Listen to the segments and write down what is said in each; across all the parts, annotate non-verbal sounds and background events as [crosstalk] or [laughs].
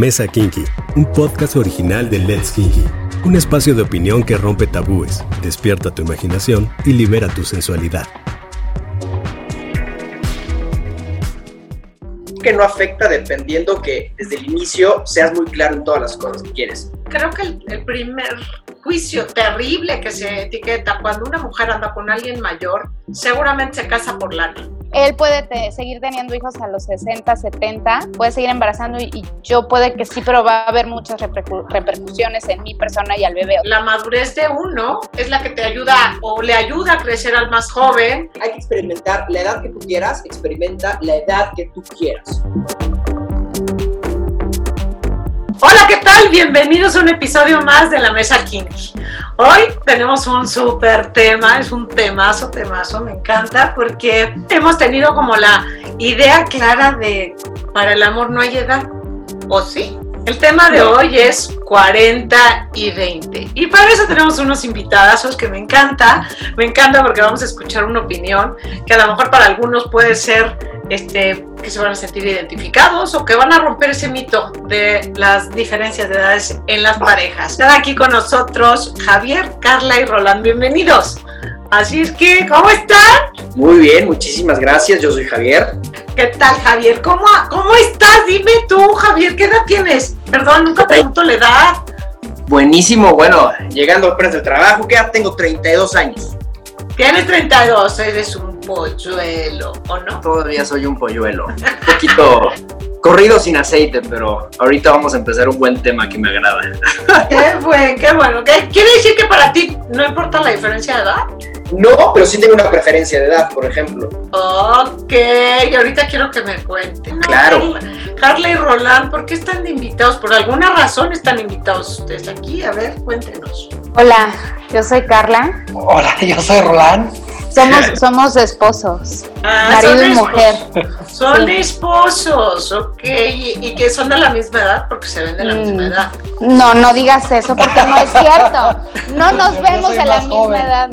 Mesa Kinky, un podcast original de Let's Kinky. Un espacio de opinión que rompe tabúes, despierta tu imaginación y libera tu sensualidad. que no afecta dependiendo que desde el inicio seas muy claro en todas las cosas que quieres. Creo que el, el primer juicio terrible que se etiqueta cuando una mujer anda con alguien mayor, seguramente se casa por lana. Él puede te- seguir teniendo hijos a los 60, 70, puede seguir embarazando y, y yo puede que sí, pero va a haber muchas repercu- repercusiones en mi persona y al bebé. La madurez de uno es la que te ayuda o le ayuda a crecer al más joven. Hay que experimentar la edad que tú quieras, experimenta la edad que tú quieras. Hola, ¿qué tal? Bienvenidos a un episodio más de la Mesa Kinky. Hoy tenemos un súper tema, es un temazo, temazo, me encanta, porque hemos tenido como la idea clara de para el amor no hay edad, ¿o sí? El tema de hoy es 40 y 20. Y para eso tenemos unos invitadazos que me encanta. Me encanta porque vamos a escuchar una opinión que a lo mejor para algunos puede ser este, que se van a sentir identificados o que van a romper ese mito de las diferencias de edades en las parejas. Están aquí con nosotros Javier, Carla y Roland. Bienvenidos. Así es que, ¿cómo están? Muy bien, muchísimas gracias. Yo soy Javier. ¿Qué tal, Javier? ¿Cómo, ¿Cómo estás? Dime tú, Javier, ¿qué edad tienes? Perdón, nunca pregunto la edad. Buenísimo, bueno, llegando apenas del trabajo, que ya tengo 32 años. Tienes 32, eres un polluelo, ¿o no? Todavía soy un polluelo. Un [laughs] poquito corrido sin aceite, pero ahorita vamos a empezar un buen tema que me agrada. Qué bueno, qué bueno. ¿Qué quiere decir que para ti no importa la diferencia de edad? No, pero sí tengo una preferencia de edad, por ejemplo. Ok, y ahorita quiero que me cuenten. Claro. Carla, y Roland, ¿por qué están invitados? Por alguna razón están invitados ustedes aquí. A ver, cuéntenos. Hola, yo soy Carla. Hola, yo soy Roland. Somos, [laughs] somos esposos, Ah, marido y mujer. Son Sí. esposos, ok. Y, y que son de la misma edad, porque se ven de la Mm. misma edad. No, no digas eso porque no es cierto. No nos Yo vemos a la misma joven. edad.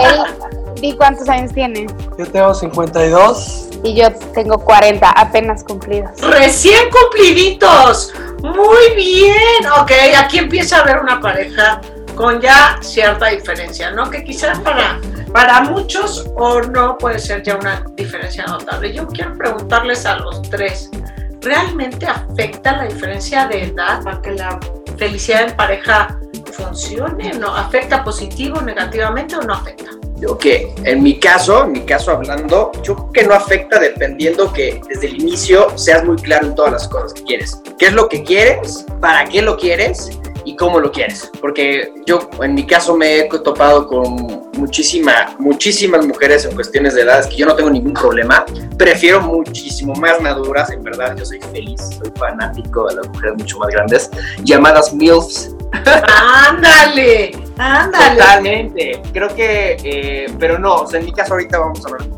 Él, di cuántos años tiene. Yo tengo 52. Y yo tengo 40, apenas cumplidos. Recién cumpliditos. Muy bien. Ok, aquí empieza a haber una pareja con ya cierta diferencia, ¿no? Que quizás para, para muchos o no puede ser ya una diferencia notable. Yo quiero preguntarles a los tres, ¿realmente afecta la diferencia de edad para que la felicidad en pareja funcione? ¿No afecta positivo, negativamente o no afecta? Yo que en mi caso, en mi caso hablando, yo creo que no afecta dependiendo que desde el inicio seas muy claro en todas las cosas que quieres. ¿Qué es lo que quieres? ¿Para qué lo quieres? Y cómo lo quieres. Porque yo en mi caso me he topado con muchísima, muchísimas mujeres en cuestiones de edades que yo no tengo ningún problema. Prefiero muchísimo más maduras, en verdad yo soy feliz, soy fanático de las mujeres mucho más grandes, llamadas MILFs, Ándale, ándale. Totalmente. Creo que, eh, pero no, o sea, en mi caso ahorita vamos a hablar,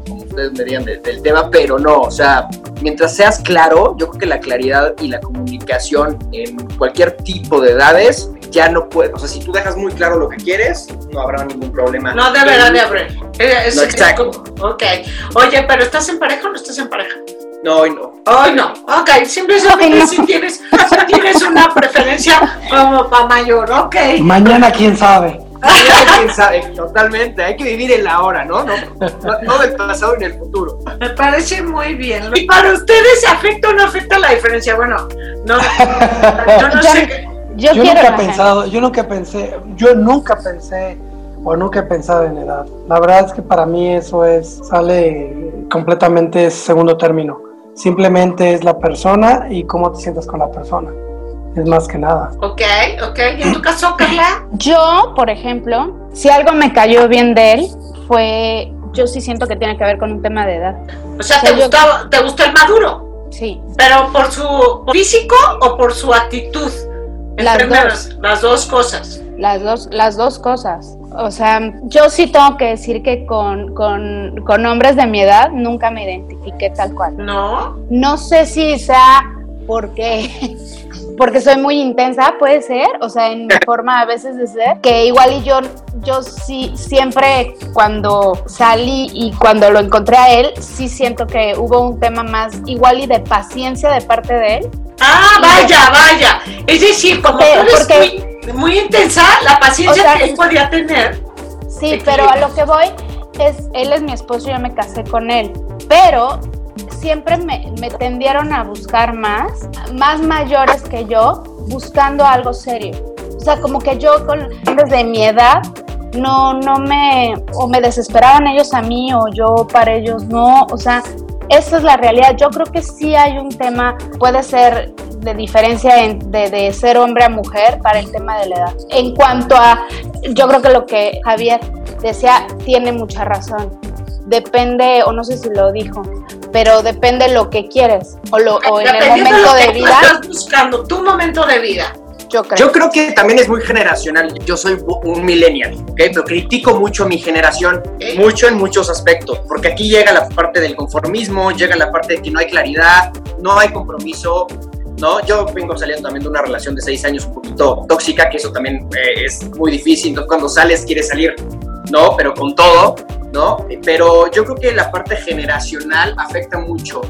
como ustedes me digan, de- del tema, pero no, o sea, mientras seas claro, yo creo que la claridad y la comunicación en cualquier tipo de edades ya no puede, o sea, si tú dejas muy claro lo que quieres, no habrá ningún problema. No deberá de haber. Eh, es- No, exacto. ok. Oye, pero ¿estás en pareja o no estás en pareja? No, y no. Ay, no. Ok, simplemente si, tienes, si tienes una preferencia como para mayor, ok. Mañana, quién sabe. ¿Quién sabe? Totalmente, hay que vivir en la hora, ¿no? No, no, no del pasado ni del futuro. Me parece muy bien. ¿Y para ustedes afecta o no afecta la diferencia? Bueno, no, yo no Yo- sé. qué- Yo, Yo, nunca he pensado, yo nunca pensé, yo nunca pensé o nunca he pensado en edad. La verdad es que para mí eso es, sale completamente segundo término. Simplemente es la persona y cómo te sientas con la persona. Es más que nada. Ok, ok. ¿Y en tu caso, Carla? Yo, por ejemplo, si algo me cayó bien de él, fue. Yo sí siento que tiene que ver con un tema de edad. O sea, O ¿te yo- gustó, ¿te gustó el maduro? Sí. ¿Pero por su físico o por su actitud? Las Entre dos. las dos cosas. Las dos, las dos cosas. O sea, yo sí tengo que decir que con, con, con hombres de mi edad nunca me identifiqué tal cual. ¿No? No sé si sea porque porque soy muy intensa, puede ser, o sea, en mi [laughs] forma a veces de ser, que igual y yo, yo sí, siempre cuando salí y cuando lo encontré a él, sí siento que hubo un tema más igual y de paciencia de parte de él. Ah, vaya, vaya. Es decir, como tú eres muy, muy, intensa, la paciencia que él podía tener. Sí, pero a lo que voy es, él es mi esposo, yo me casé con él, pero siempre me, tendieron a buscar más, más mayores que yo, buscando algo serio. O sea, como que yo desde mi edad no, no me, o me desesperaban ellos a mí o yo para ellos no, o sea, esa es la realidad. Yo creo que sí hay un tema, puede ser de diferencia de, de, ser hombre a mujer para el tema de la edad. En cuanto a, yo creo que lo que Javier decía tiene mucha razón. Depende, o no sé si lo dijo, pero depende lo que quieres o, lo, o en el momento de, vida. Estás buscando tu momento de vida. Yo creo. Yo creo que también es muy generacional. Yo soy un millennial, ¿ok? Pero critico mucho a mi generación, mucho en muchos aspectos, porque aquí llega la parte del conformismo, llega la parte de que no hay claridad, no hay compromiso, ¿no? Yo vengo saliendo también de una relación de seis años un poquito tóxica, que eso también eh, es muy difícil. Entonces, cuando sales, quieres salir, ¿no? Pero con todo. ¿No? Pero yo creo que la parte generacional afecta mucho.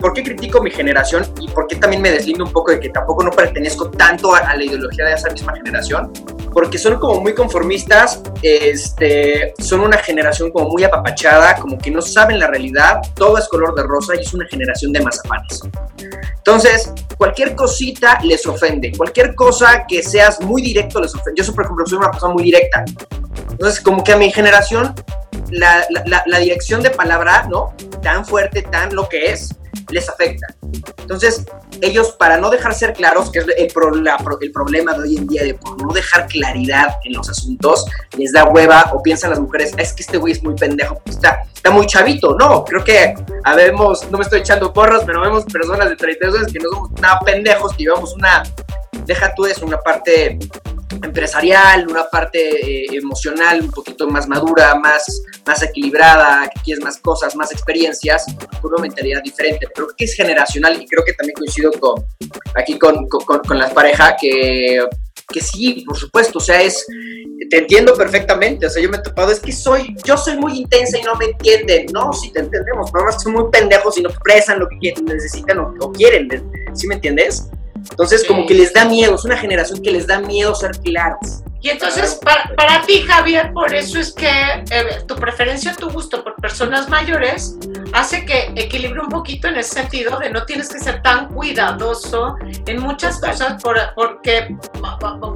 ¿Por qué critico mi generación y por qué también me deslindo un poco de que tampoco no pertenezco tanto a, la ideología de esa misma generación? Porque son como muy conformistas, este, son una generación como muy apapachada, como que no saben la realidad, todo es color de rosa y es una generación de mazapanes. Entonces, cualquier cosita les ofende, cualquier cosa que seas muy directo les ofende. Yo, por ejemplo, soy una persona muy directa. Entonces, como que a mi generación la, la, dirección de palabra, ¿no? Tan fuerte, tan lo que es, les afecta. Entonces, ellos, para no dejar ser claros, que es el, problema de hoy en día, de por no dejar claridad en los asuntos, les da hueva o piensan las mujeres, es que este güey es muy pendejo, está, está muy chavito. No, creo que habemos, no me estoy echando porras, pero vemos personas de 32 años que no somos nada pendejos, que llevamos una, deja tú eso, una parte empresarial, una parte eh, emocional un poquito más madura, más, más equilibrada, que quieres más cosas, más experiencias, con una mentalidad diferente. Pero que es generacional y creo que también coincido con, aquí con, con, con las parejas que, que sí, por supuesto, o sea, es, te entiendo perfectamente, o sea, yo me he topado, es que soy, yo soy muy intensa y no me entienden, no, sí te entendemos, pero son muy pendejos y no expresan lo que necesitan o, o quieren, ¿sí me entiendes? Entonces, como que les da miedo, es una generación que les da miedo ser claros. Y entonces, para, para ti, Javier, por eso es que eh, tu preferencia, tu gusto por personas mayores hace que equilibre un poquito en ese sentido de no tienes que ser tan cuidadoso en muchas cosas por, porque,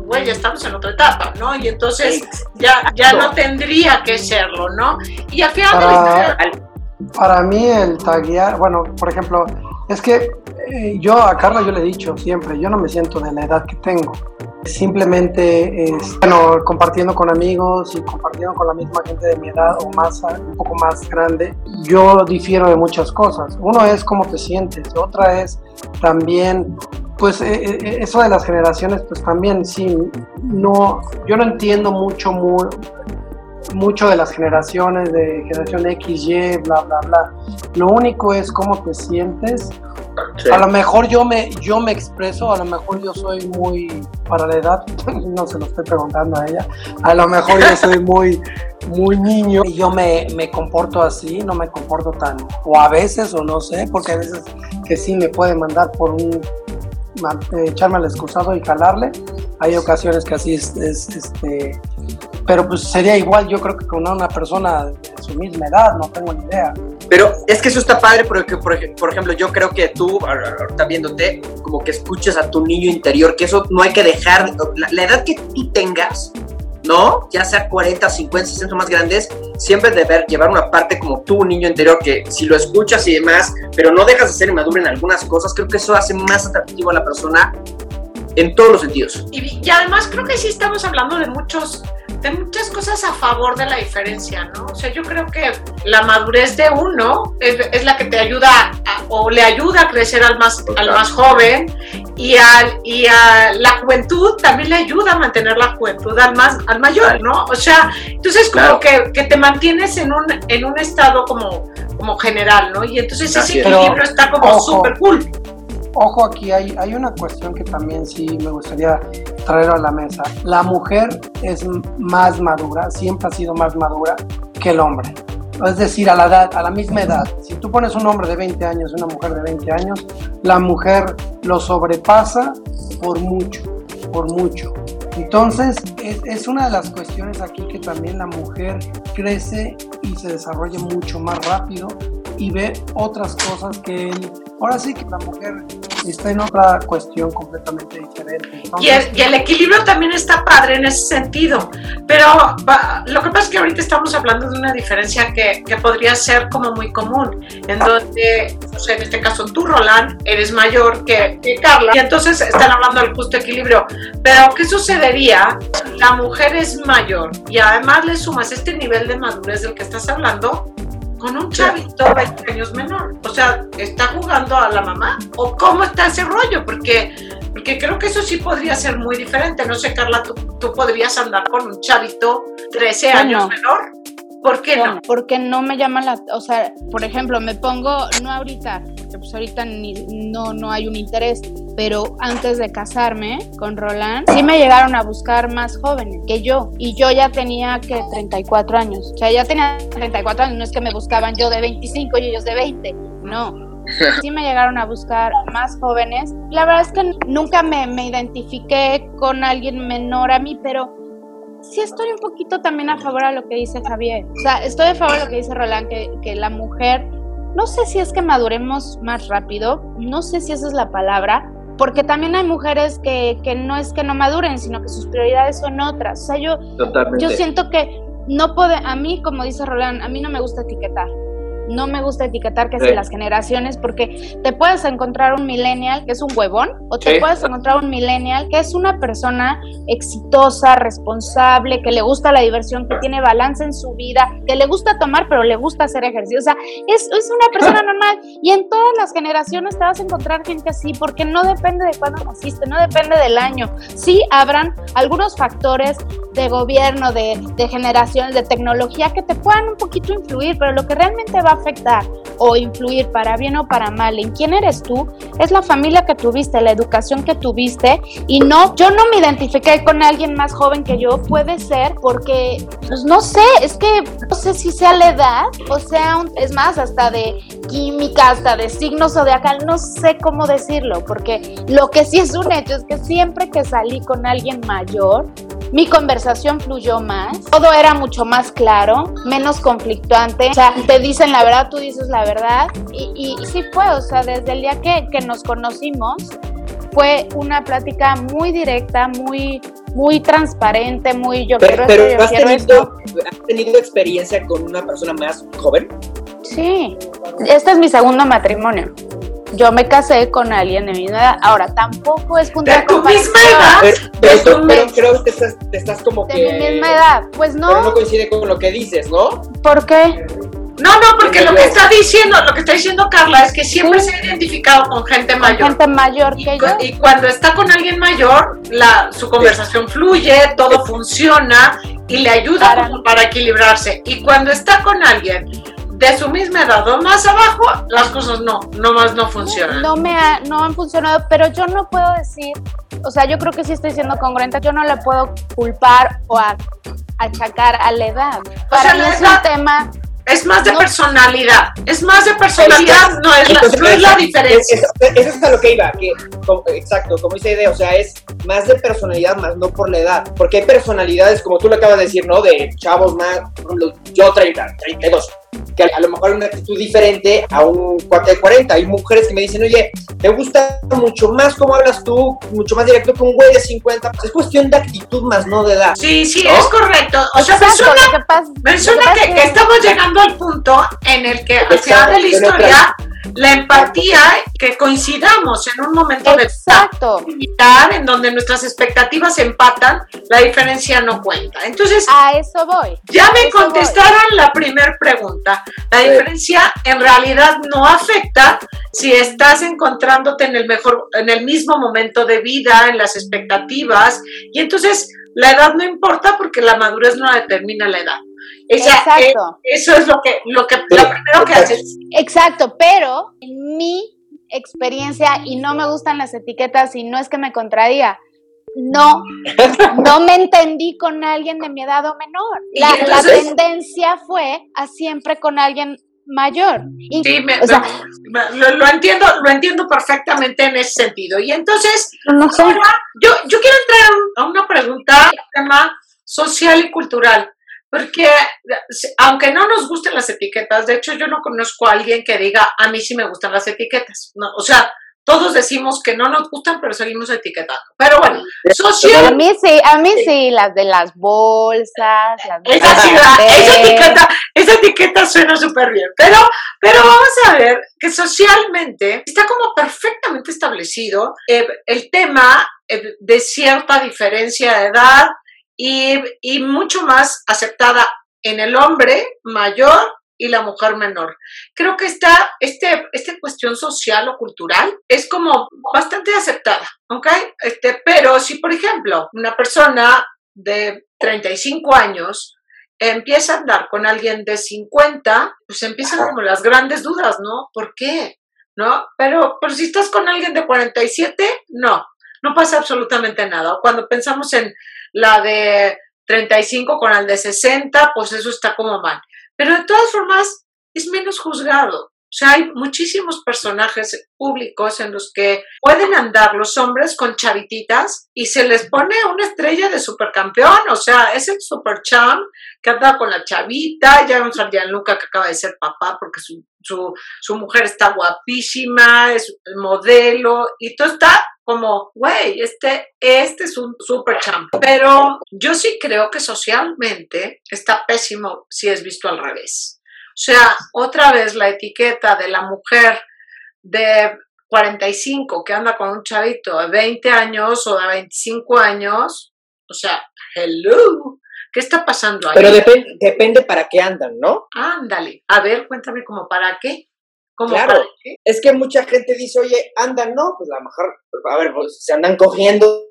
güey, ya estamos en otra etapa, ¿no? Y entonces ya, ya no tendría que serlo, ¿no? Y al final... Para, para mí el taguear, bueno, por ejemplo, es que eh, yo a Carla yo le he dicho siempre, yo no me siento de la edad que tengo. Simplemente, es, bueno, compartiendo con amigos y compartiendo con la misma gente de mi edad o más, un poco más grande, yo difiero de muchas cosas. Uno es cómo te sientes, otra es también, pues eh, eh, eso de las generaciones, pues también sí, no, yo no entiendo mucho, muy, mucho de las generaciones, de generación X, Y, bla, bla, bla. Lo único es cómo te sientes. A lo mejor yo me, yo me expreso, a lo mejor yo soy muy, para la edad, [laughs] no se lo estoy preguntando a ella, a lo mejor yo soy muy, muy niño y yo me, me comporto así, no me comporto tan, o a veces, o no sé, porque a veces que sí me puede mandar por un, echarme al excusado y calarle, hay ocasiones que así es, es este pero pues sería igual yo creo que con una persona de su misma edad, no tengo ni idea. Pero es que eso está padre porque, por ejemplo, yo creo que tú, ahorita viéndote, como que escuches a tu niño interior, que eso no hay que dejar, la, edad que tú tengas, ¿no? Ya sea 40, 50, 60 más grandes, siempre deber llevar una parte como tú, niño interior, que si lo escuchas y demás, pero no dejas de ser inmaduro en algunas cosas, creo que eso hace más atractivo a la persona en todos los sentidos. Y, y además creo que sí estamos hablando de muchos de muchas cosas a favor de la diferencia, ¿no? O sea, yo creo que la madurez de uno es, la que te ayuda o le ayuda a crecer al más, al más joven y, al, y a la juventud también le ayuda a mantener la juventud al, más, al mayor, ¿no? O sea, entonces como que, que, te mantienes en un, en un estado como, como general, ¿no? Y entonces ese equilibrio está como súper cool. Ojo aquí, hay, hay una cuestión que también sí me gustaría traer a la mesa. La mujer es más madura, siempre ha sido más madura que el hombre. Es decir, a la edad, a la misma edad. Si tú pones un hombre de 20 años y una mujer de 20 años, la mujer lo sobrepasa por mucho, por mucho. Entonces, es, es, una de las cuestiones aquí que también la mujer crece y se desarrolla mucho más rápido y ve otras cosas que él. Ahora sí que la mujer está en otra cuestión completamente diferente. y, el, equilibrio también está padre en ese sentido, pero lo que pasa es que ahorita estamos hablando de una diferencia que, que podría ser como muy común, en donde, o sea, en este caso tú, Roland, eres mayor que, que Carla, y entonces están hablando del justo equilibrio, pero ¿qué sucedería? La mujer es mayor y además le sumas este nivel de madurez del que estás hablando, con un chavito 20 años menor. O sea, ¿está jugando a la mamá? ¿O cómo está ese rollo? Porque, porque creo que eso sí podría ser muy diferente. No sé, Carla, ¿tú, tú podrías andar con un chavito 13 años menor? ¿Por qué no? Porque no me llama la, o sea, por ejemplo, me pongo, no ahorita, porque pues ahorita ni, no, no hay un interés, pero antes de casarme con Roland, sí me llegaron a buscar más jóvenes que yo, y yo ya tenía que 34 años, o sea, ya tenía 34 años, no es que me buscaban yo de 25 y ellos de 20, no, [laughs] sí me llegaron a buscar más jóvenes. La verdad es que nunca me, me, identifiqué con alguien menor a mí, pero sí estoy un poquito también a favor a lo que dice Javier. O sea, estoy a favor de lo que dice Roland, que, que la mujer, no sé si es que maduremos más rápido, no sé si esa es la palabra, porque también hay mujeres que, que no es que no maduren, sino que sus prioridades son otras. O sea, yo, yo siento que no puede, a mí, como dice Roland, a mí no me gusta etiquetar no me gusta etiquetar que sí. las generaciones porque te puedes encontrar un millennial que es un huevón o te puedes encontrar un millennial que es una persona exitosa, responsable, que le gusta la diversión, que tiene balance en su vida, que le gusta tomar pero le gusta hacer ejercicio. O sea, es, es una persona normal y en todas las generaciones te vas a encontrar gente así porque no depende de cuándo naciste, no depende del año. Sí habrán algunos factores de gobierno, de, de generaciones, de tecnología que te puedan un poquito influir, pero lo que realmente va afectar o influir para bien o para mal en quién eres tú, es la familia que tuviste, la educación que tuviste. Y no, yo no me identifiqué con alguien más joven que yo, puede ser porque, pues no sé, es que no sé si sea la edad o sea, es más, hasta de química, hasta de signos zodiacal, no sé cómo decirlo, porque lo que sí es un hecho es que siempre que salí con alguien mayor, mi conversación fluyó más, todo era mucho más claro, menos conflictuante, o sea, te dicen la verdad, tú dices la verdad, y, y, sí fue, o sea, desde el día que, que nos conocimos, fue una plática muy directa, muy, muy transparente, muy yo pero, quiero pero esto, yo ¿has, quiero tenido, esto. ¿has tenido experiencia con una persona más joven? Sí, este es mi segundo matrimonio. Yo me casé con alguien de mi misma edad. Ahora, tampoco es punto ¿De de tu misma edad? Pero, De creo que te estás, te estás como De que... mi misma edad. Pues Pero no no, coincide con lo que dices, ¿no? ¿por qué? No, no, porque lo que está diciendo, lo que está diciendo Carla es que siempre Sí. se ha identificado con gente Con mayor. gente mayor que yo. Y cuando está con alguien mayor, la, su conversación fluye, todo funciona y le ayuda Para- como para equilibrarse. Y cuando está con alguien de su misma edad o más abajo, las cosas no, no más no funcionan. No me ha- no han funcionado, pero yo no puedo decir, o sea, yo creo que sí estoy siendo congruente, yo no le puedo culpar o a- achacar a la edad. Para sea, mí la es edad- un tema, Es más de No. personalidad, es más de personalidad, no es la, Entonces, no es la es- diferencia. es- es- Eso es a lo que iba, que, como- exacto, como dice Ide, o sea, es más de personalidad, más no por la edad. Porque hay personalidades, como tú lo acabas de decir, ¿no? De chavos más, yo 30, 32, que a, lo mejor hay una actitud diferente a un cuate de 40. Hay mujeres que me dicen, oye, me gusta mucho más cómo hablas tú, mucho más directo que un güey de 50. Pues es cuestión de actitud más, no de edad. Sí, sí, ¿No? es correcto. O sea, me Exacto, suena, que me suena que estamos llegando al punto en el que al final de la historia, la empatía, que coincidamos en un momento de Exacto. militar en donde nuestras expectativas empatan, la diferencia no cuenta. Entonces, A eso voy. ya me voy. contestaron la primera pregunta. La diferencia en realidad no afecta si estás encontrándote en el mejor, en el mismo momento de vida, en las expectativas, y entonces la edad no importa porque la madurez no determina la edad. Eh, Exacto. eso es lo que, lo que, lo primero que haces. Exacto, pero en mi, experiencia y no me gustan las etiquetas y no es que me contradiga. No, [laughs] no me entendí con alguien de mi edad o menor. La, la tendencia fue a siempre con alguien mayor. sí, lo, entiendo, lo entiendo perfectamente en ese sentido. Y entonces, yo, yo quiero entrar a una pregunta, tema social y cultural, porque aunque no nos gusten las etiquetas, de hecho yo no conozco a alguien que diga, a mí sí me gustan las etiquetas. No, o sea, todos decimos que no nos gustan, pero seguimos etiquetando. Pero bueno, social. A mí sí, a mí sí, las de las bolsas. esa, etiqueta, esa etiqueta suena súper bien. Pero, pero vamos a ver que socialmente está como perfectamente establecido eh, el tema eh, de cierta diferencia de edad y, y mucho más aceptada en el hombre mayor y la mujer menor. Creo que esta, este, esta cuestión social o cultural es como bastante aceptada, ¿ok? Este, pero si, por ejemplo, una persona de 35 años empieza a andar con alguien de 50, pues empiezan como las grandes dudas, ¿no? ¿Por qué? ¿No? Pero, pero si estás con alguien de 47, no, no pasa absolutamente nada. Cuando pensamos en la de 35 con el de 60, pues eso está como mal. Pero de todas formas es menos juzgado. O sea, hay muchísimos personajes públicos en los que pueden andar los hombres con chavititas y se les pone una estrella de supercampeón. O sea, es el super champ que anda con la chavita. Ya vemos a Gianluca que acaba de ser papá porque su, su, su mujer está guapísima, es el modelo y todo está como, güey, este, este es un super champ. Pero yo sí creo que socialmente está pésimo si es visto al revés. O sea, otra vez la etiqueta de la mujer de 45 que anda con un chavito de 20 años o de 25 años, o sea, hello, ¿qué está pasando ahí? Pero depende para qué andan, ¿no? Ándale, a ver, cuéntame como para qué claro, es que mucha gente dice, oye, andan, no, pues a lo mejor, a ver, pues se andan cogiendo,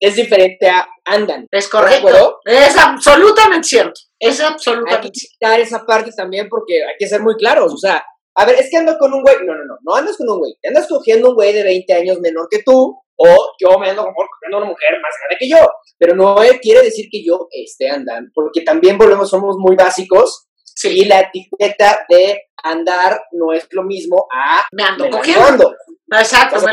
es diferente a andan. Es correcto. Es absolutamente cierto. Es absolutamente cierto. Hay que esa parte también porque hay que ser muy claros, o sea, a ver, es que ando con un güey, no, no, no, no andas con un güey, andas cogiendo un güey de 20 años menor que tú, o yo me ando cogiendo una mujer más grande que yo, pero no quiere decir que yo esté andando, porque también volvemos, somos muy básicos, sí. y la etiqueta de andar no es lo mismo a me ando cogiendo. Exacto,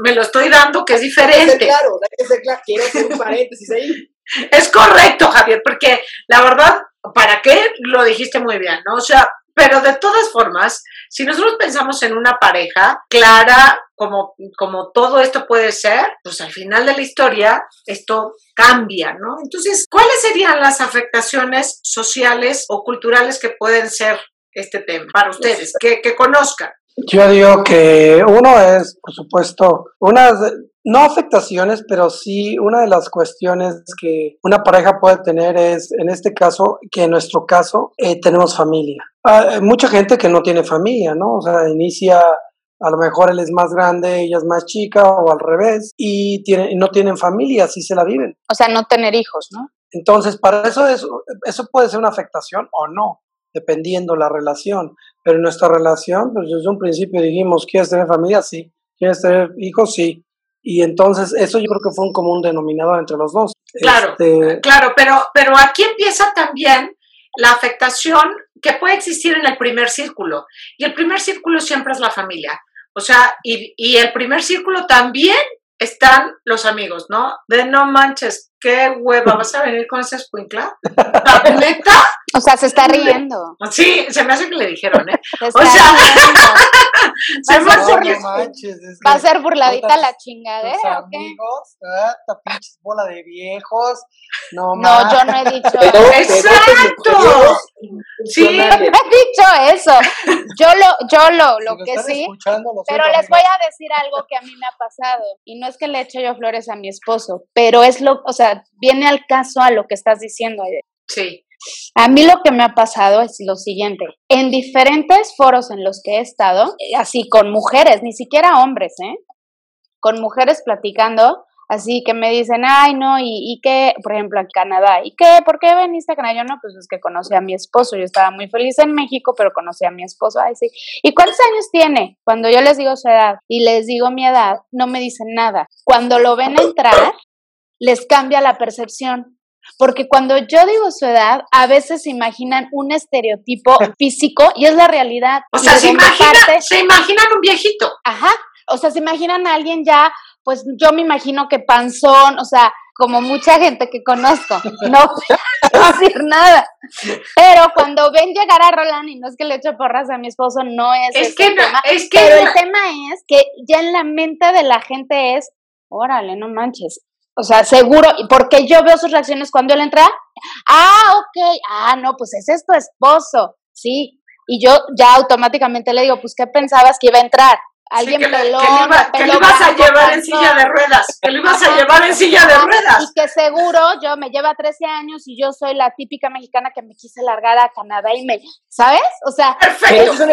me lo, estoy dando, que es diferente. claro, claro, quiero hacer un paréntesis ahí. [laughs] Es correcto, Javier, porque la verdad, ¿para qué? Lo dijiste muy bien, ¿no? O sea, pero de todas formas, si nosotros pensamos en una pareja clara, como, como todo esto puede ser, pues al final de la historia esto cambia, ¿no? Entonces, ¿cuáles serían las afectaciones sociales o culturales que pueden ser este tema para ustedes, que, que conozcan? Yo digo que uno es, por supuesto, unas, no afectaciones, pero sí una de las cuestiones que una pareja puede tener es, en este caso, que en nuestro caso eh, tenemos familia. Hay mucha gente que no tiene familia, ¿no? O sea, inicia, a lo mejor él es más grande, ella es más chica o al revés, y tiene, no tienen familia, así se la viven. O sea, no tener hijos, ¿no? Entonces, para eso, eso, eso puede ser una afectación o no dependiendo la relación. Pero en nuestra relación, pues desde un principio dijimos, ¿quieres tener familia? Sí. ¿Quieres tener hijos? Sí. Y entonces eso yo creo que fue un común denominador entre los dos. Claro, este, claro, pero, pero aquí empieza también la afectación que puede existir en el primer círculo. Y el primer círculo siempre es la familia. O sea, y, y el primer círculo también están los amigos, ¿no? De no manches, qué hueva, ¿vas a venir con ese escuincla? [laughs] ¿Neta? O sea, se está riendo. Sí, se me hace que le dijeron, ¿eh? o sea, [laughs] se me hace que... Va a ser burladita la chingadera, tus amigos, esta pinche bola de viejos. No, no yo no he dicho eso. ¡Exacto! Sí, no he dicho eso. Yo lo, yo lo, lo que sí. Pero les voy a decir algo que a mí me ha pasado. Y no es que le eche yo flores a mi esposo, pero es lo, o sea, viene al caso a lo que estás diciendo. Sí. A mí lo que me ha pasado es lo siguiente. En diferentes foros en los que he estado, así con mujeres, ni siquiera hombres, ¿eh? Con mujeres platicando, así que me dicen, ay, no, y, y qué, por ejemplo, a Canadá, ¿y qué? ¿Por qué veniste a Canadá? Yo no, pues es que conocí a mi esposo, yo estaba muy feliz en México, pero conocí a mi esposo, ay, sí. ¿Y cuántos años tiene? Cuando yo les digo su edad y les digo mi edad, no me dicen nada. Cuando lo ven entrar, les cambia la percepción. Porque cuando yo digo su edad, a veces se imaginan un estereotipo [laughs] físico y es la realidad. O sea, se, imagina, parte- se imaginan un viejito. Ajá, o sea, se imaginan a alguien ya, pues yo me imagino que panzón, o sea, como mucha gente que conozco, no [laughs] voy a decir nada. Pero cuando ven llegar a Roland, y no es que le eche porras a mi esposo, no es, Es ese que, el no- tema, es que pero no- el tema es que ya en la mente de la gente es, órale, no manches. O sea, seguro, y porque yo veo sus reacciones cuando él entra, ah, ok, ah, no, pues ese es tu esposo, sí. Y yo ya automáticamente le digo, pues, ¿qué pensabas que iba a entrar? Alguien Sí, que, le- que pelón, le iba- de que le ibas a llevar en silla de ruedas, que le ibas a llevar en silla de ruedas. Y que seguro yo me lleva 13 años y yo soy la típica mexicana que me quise largar a Canadá y me, ¿sabes? O sea, Perfecto. es un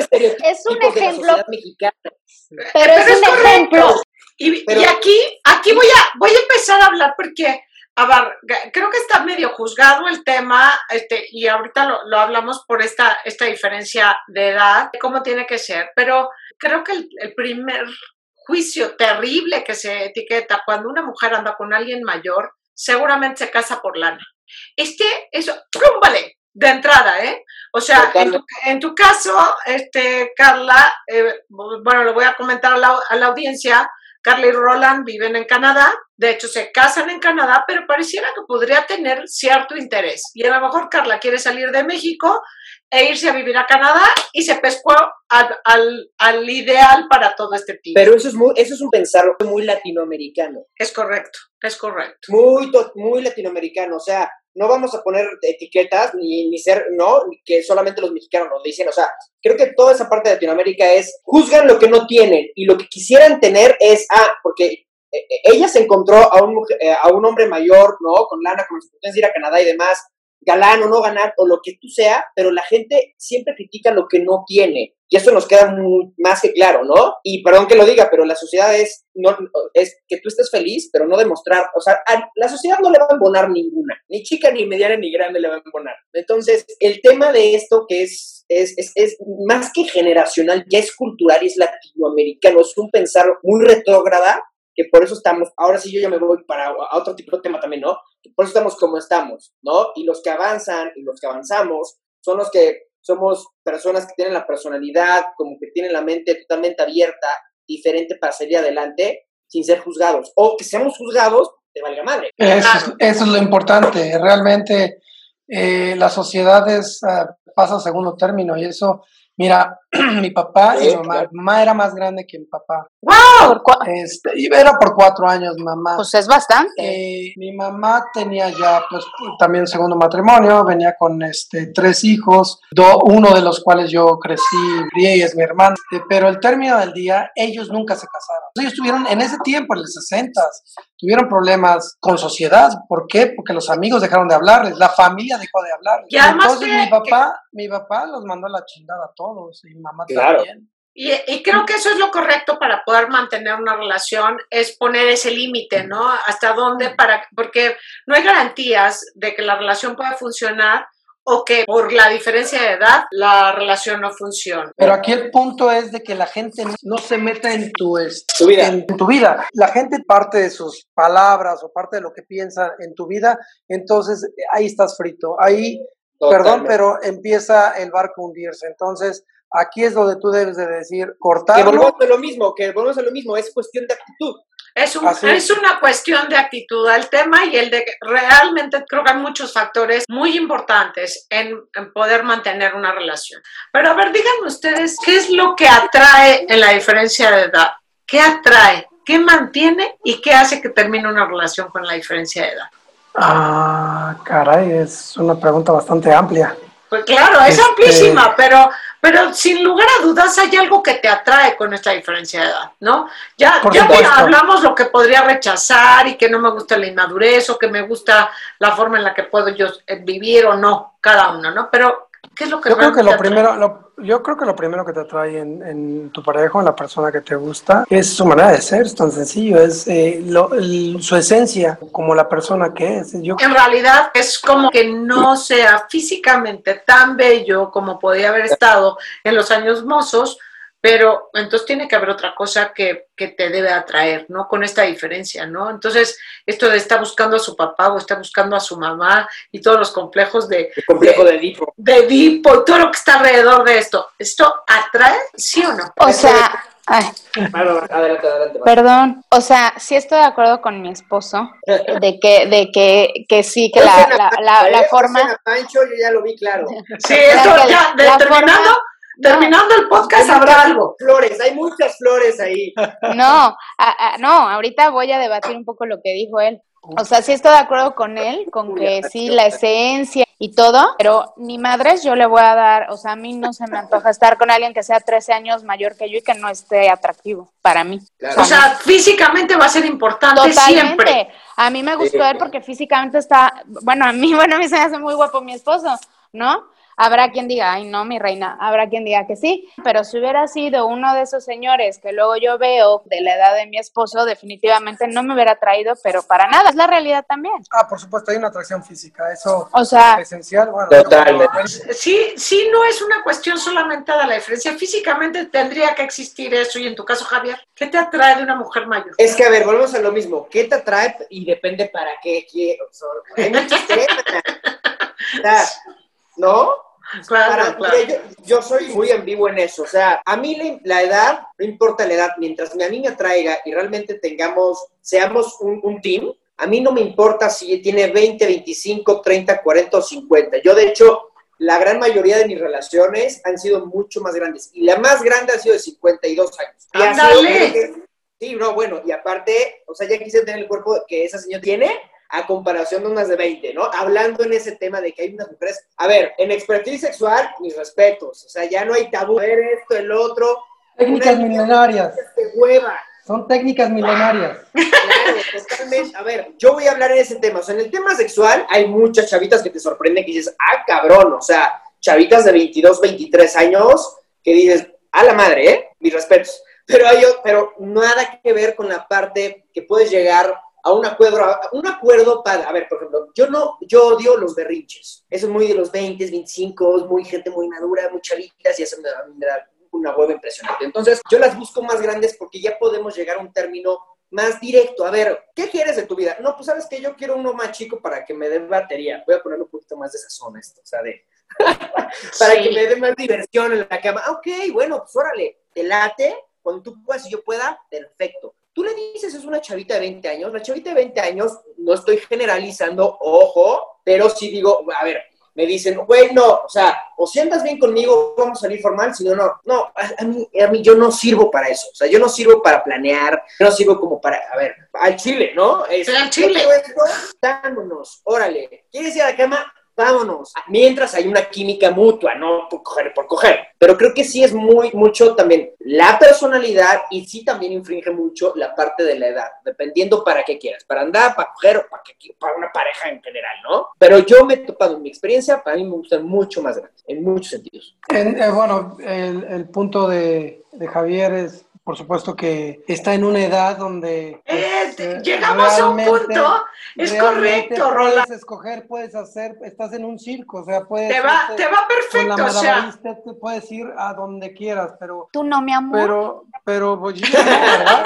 de la ejemplo, mexicana. pero, pero es es un correcto. ejemplo. Y, Pero- y aquí, aquí voy a, voy a empezar a hablar porque, a ver, creo que está medio juzgado el tema, este, y ahorita lo, lo hablamos por esta, esta diferencia de edad, cómo tiene que ser, pero creo que el, el primer juicio terrible que se etiqueta cuando una mujer anda con alguien mayor, seguramente se casa por lana. Este, eso, ¡púmbale! De entrada, ¿eh? O sea, en tu, en tu caso, este, Carla, eh, bueno, lo voy a comentar a la, a la audiencia, Carla y Roland viven en Canadá, de hecho se casan en Canadá, pero pareciera que podría tener cierto interés. Y a lo mejor Carla quiere salir de México e irse a vivir a Canadá y se pescó al, al, al ideal para todo este tipo. Pero eso es, muy, eso es un pensar muy latinoamericano. es correcto, es correcto. Muy, muy latinoamericano. O sea, no vamos a poner etiquetas ni, ni ser, no, que solamente los mexicanos nos dicen. O sea, creo que toda esa parte de Latinoamérica es juzgan lo que no tienen y lo que quisieran tener es, ah, porque eh, eh, ella se encontró a un, eh, a un hombre mayor, ¿no? Con lana, con las potencias de ir a Canadá y demás, galán o no ganar, o lo que tú sea, pero la gente siempre critica lo que no tiene. Y eso nos queda más que claro, ¿no? Y perdón que lo diga, pero la sociedad es, no, es que tú estés feliz, pero no demostrar, o sea, a la sociedad no le va a embonar ninguna, ni chica, ni mediana, ni grande le va a embonar. Entonces, el tema de esto que es, es, es, es más que generacional, ya es cultural y es latinoamericano, es un pensar muy retrógrada, que por eso estamos, ahora sí yo ya me voy para a otro tipo de tema también, ¿no? Por eso estamos como estamos, ¿no? Y los que avanzan y los que avanzamos son los que somos personas que tienen la personalidad, como que tienen la mente totalmente abierta, diferente para salir adelante sin ser juzgados. O que seamos juzgados, te valga madre. Eso, es, Claro. eso es lo importante. Realmente eh, la sociedad es, ah, pasa a segundo término y eso, mira, [clears throat] mi papá y mi mamá, mi mamá era más grande que mi papá. Cua- Este, y era por cuatro años mamá. Pues es bastante. Eh, mi mamá tenía ya pues también segundo matrimonio, venía con este tres hijos, do- uno de los cuales yo crecí, y es mi hermano. Este, pero el término del día, ellos nunca se casaron. Ellos tuvieron en ese tiempo, en los 60, tuvieron problemas con sociedad. ¿Por qué? Porque los amigos dejaron de hablarles, la familia dejó de hablarles. Entonces que- mi papá, mi papá los mandó a la chingada a todos y mamá Claro. también. Y, y creo que eso es lo correcto para poder mantener una relación, es poner ese límite, ¿no? Hasta dónde, para, porque no hay garantías de que la relación pueda funcionar o que por la diferencia de edad la relación no funcione. Pero aquí el punto es de que la gente no se meta en tu, Tu vida. en tu vida. La gente parte de sus palabras o parte de lo que piensa en tu vida, entonces eh, ahí estás frito. Ahí, perdón, Totalmente. pero empieza el barco a hundirse. Entonces, aquí es donde tú debes de decir, Que cortarlo. volvemos a lo mismo, que volvemos a lo mismo, es cuestión de actitud. Es, un- Así es una cuestión de actitud al tema y el de que realmente creo que hay muchos factores muy importantes en, en poder mantener una relación. Pero a ver, díganme ustedes, ¿qué es lo que atrae en la diferencia de edad? ¿Qué atrae? ¿Qué mantiene y qué hace que termine una relación con la diferencia de edad? Ah, caray, es una pregunta bastante amplia. Pues claro, es Este- amplísima, pero, pero sin lugar a dudas hay algo que te atrae con esta diferencia de edad, ¿no? Ya, Por ya hablamos lo que podría rechazar y que no me gusta la inmadurez o que me gusta la forma en la que puedo yo eh, vivir o no, cada uno, ¿no? Pero, ¿qué es lo que Yo creo que lo atrae? primero, lo, yo creo que lo primero que te atrae en, tu pareja, en la persona que te gusta, es su manera de ser, es tan sencillo, es eh, lo- su esencia como la persona que es. Yo, En realidad es como que no sea físicamente tan bello como podía haber estado en los años mozos, pero entonces tiene que haber otra cosa que, que te debe atraer, ¿no? Con esta diferencia, ¿no? Entonces, esto de estar buscando a su papá o está buscando a su mamá y todos los complejos de, El complejo de Edipo. de Edipo y todo lo que está alrededor de esto, ¿esto atrae, sí o no? O sea, ay, Adelante, adelante, adelante. perdón, o sea, sí estoy de acuerdo con mi esposo de que, de que, que sí, que la, la, la, la forma, Pancho, yo ya lo vi claro. Sí, esto ya, de- la terminando, el podcast habrá algo. Flores, hay muchas flores ahí. [laughs] no, a- a- no, ahorita voy a debatir un poco lo que dijo él. O sea, sí estoy de acuerdo con él, con que sí, la esencia y todo, pero ni madres yo le voy a dar, o sea, a mí no se me antoja estar con alguien que sea 13 años mayor que yo y que no esté atractivo para mí. Claro. O sea, físicamente va a ser importante siempre. Totalmente. A mí me gustó Sí. él porque físicamente está, bueno, a mí, [laughs] bueno, a mí se me hace muy guapo mi esposo, ¿no? Habrá quien diga, ay, no, mi reina, habrá quien diga que sí, pero si hubiera sido uno de esos señores que luego yo veo de la edad de mi esposo, definitivamente no me hubiera traído, pero para nada, es la realidad también. ah, por supuesto, hay una atracción física, eso O sea, es esencial. Bueno, Totalmente. Sí, sí, no es una cuestión solamente de la diferencia. Físicamente tendría que existir eso. Y en tu caso, Javier, ¿qué te atrae de una mujer mayor? Es que, a ver, volvemos a lo mismo. ¿Qué te atrae? Y depende para qué quiero. ¿No? Claro, Para- claro. yo, yo soy muy en vivo en eso. O sea, a mí la, la edad, no importa la edad, mientras a mí me atraiga y realmente tengamos, seamos un, un team, a mí no me importa si tiene 20, 25, 30, 40 o 50. Yo, de hecho, la gran mayoría de mis relaciones han sido mucho más grandes. Y la más grande ha sido de 52 años. ¡Ándale! Sí, bro, bueno, y aparte, o sea, ya quise tener el cuerpo que esa señora tiene a comparación de unas de 20, ¿no? Hablando en ese tema de que hay unas mujeres, a ver, en expertise sexual, mis respetos, o sea, ya no hay tabú, ver esto, el otro, Técnicas milenarias, de hueva, son técnicas milenarias. [laughs] claro, totalmente. A ver, yo voy a hablar en ese tema, o sea, en el tema sexual hay muchas chavitas que te sorprenden que dices, ah, cabrón, o sea, chavitas de 22, 23 años que dices, a la madre, ¿eh? Mis respetos. Pero, hay, pero nada que ver con la parte que puedes llegar a un acuerdo, a un acuerdo para, a ver, por ejemplo, yo no, yo odio los berrinches. Eso es muy de los 20, 25, es muy gente muy madura, muy chavitas y eso me, da- me da una hueva impresionante. Entonces, yo las busco más grandes porque ya podemos llegar a un término más directo. A ver, ¿qué quieres de tu vida? No, pues sabes que yo quiero uno más chico para que me dé batería. Voy a ponerle un poquito más de sazón esto, o sea, de, [laughs] para Sí. que me dé más diversión en la cama. Ah, ok, bueno, pues órale, te late, cuando tú puedas y yo pueda, perfecto. Tú le dices, es una chavita de 20 años, la chavita de 20 años, no estoy generalizando, ojo, pero sí digo, a ver, me dicen, güey, no, o sea, o si andas bien conmigo, vamos a salir formal, si no, no, no, a, mí, a mí yo no sirvo para eso, o sea, yo no sirvo para planear, yo no sirvo como para, a ver, al chile, ¿no? Es, al chile. quiero esto, Vámonos, órale, ¿quieres ir a la cama? Vámonos. Mientras hay una química mutua, no por coger por coger. Pero creo que sí es muy, mucho también la personalidad y sí también infringe mucho la parte de la edad, dependiendo para qué quieras, para andar, para coger o para, que- para una pareja en general, ¿no? Pero yo me he topado en mi experiencia, para mí me gustan mucho más grandes, en muchos sentidos. En- eh, bueno, el, el punto de, de Javier es, por supuesto, que está en una edad donde... Pues, eh, llegamos a un punto, es correcto, puedes Roland. escoger, puedes hacer, estás en un circo, o sea, puedes... Te va, te va con la perfecto, o sea, te puedes ir a donde quieras, pero... tú no, mi amor, Pero, pero, pues, yo no, [laughs] ¿verdad?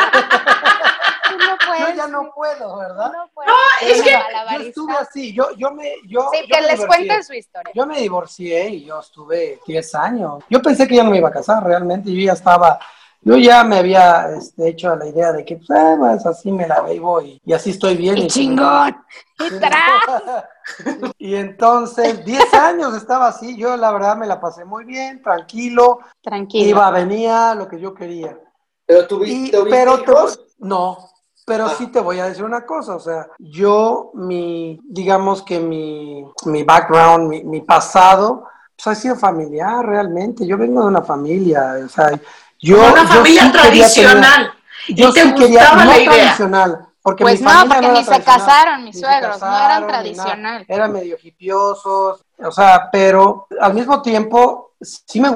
tú no puedes. Yo ya no puedo, ¿verdad? no puedes. es que- Yo estuve así, yo, yo me... Yo, Sí, yo que me les divorcié. cuente su historia. Yo me divorcié y yo estuve 10 años. Yo pensé que ya no me iba a casar realmente. Yo ya estaba, yo ya me había este, hecho a la idea de que, pues, ah, pues, así me la vivo y, y así estoy bien. ¡Y [laughs] Y- chingón! ¡Y tras! [laughs] Y entonces, 10 años estaba así. Yo, la verdad, me la pasé muy bien, tranquilo. Tranquilo. Iba, venía, lo que yo quería. Pero tuviste, pero te- hijos? no, pero Ah. sí te voy a decir una cosa, o sea, yo, mi, digamos que mi, mi background, mi, mi pasado, pues ha sido familiar realmente. Yo vengo de una familia, o sea, yo. una yo familia sí quería tener- tradicional. yo y te sí quería, gustaba no la idea. tradicional, Porque Pues mi no, porque era ni se casaron mis suegros, no eran tradicional. Eran medio hipiosos, o sea, pero al mismo tiempo, sí me,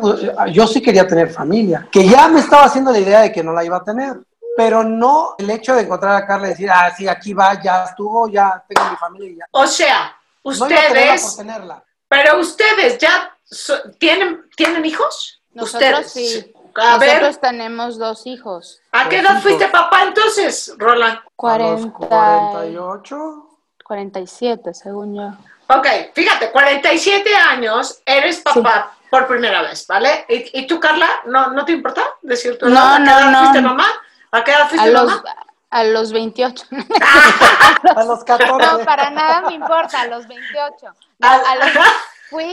yo sí quería tener familia, que ya me estaba haciendo la idea de que no la iba a tener, pero no el hecho de encontrar a Carla y decir, ah, sí, aquí va, ya estuvo, ya tengo mi familia y ya. O sea, No iba a tenerla por ustedes, tenerla. pero ustedes ya so- tienen, ¿tienen hijos? Nosotros ustedes. sí. A ver, Nosotros tenemos dos hijos. ¿a qué edad hijos. fuiste papá entonces, Roland? A los 40, 48. 47, según yo. Ok, fíjate, 47 años, eres papá por primera vez, ¿vale? ¿Y, y tú, Carla, no, no te importa decir tu edad? No, ¿A qué no, edad no. fuiste mamá? ¿A qué edad A fuiste los, mamá? a los 28. [laughs] A los 14. [laughs] No, para nada me importa, a los 28. No, A- a los, [laughs] fui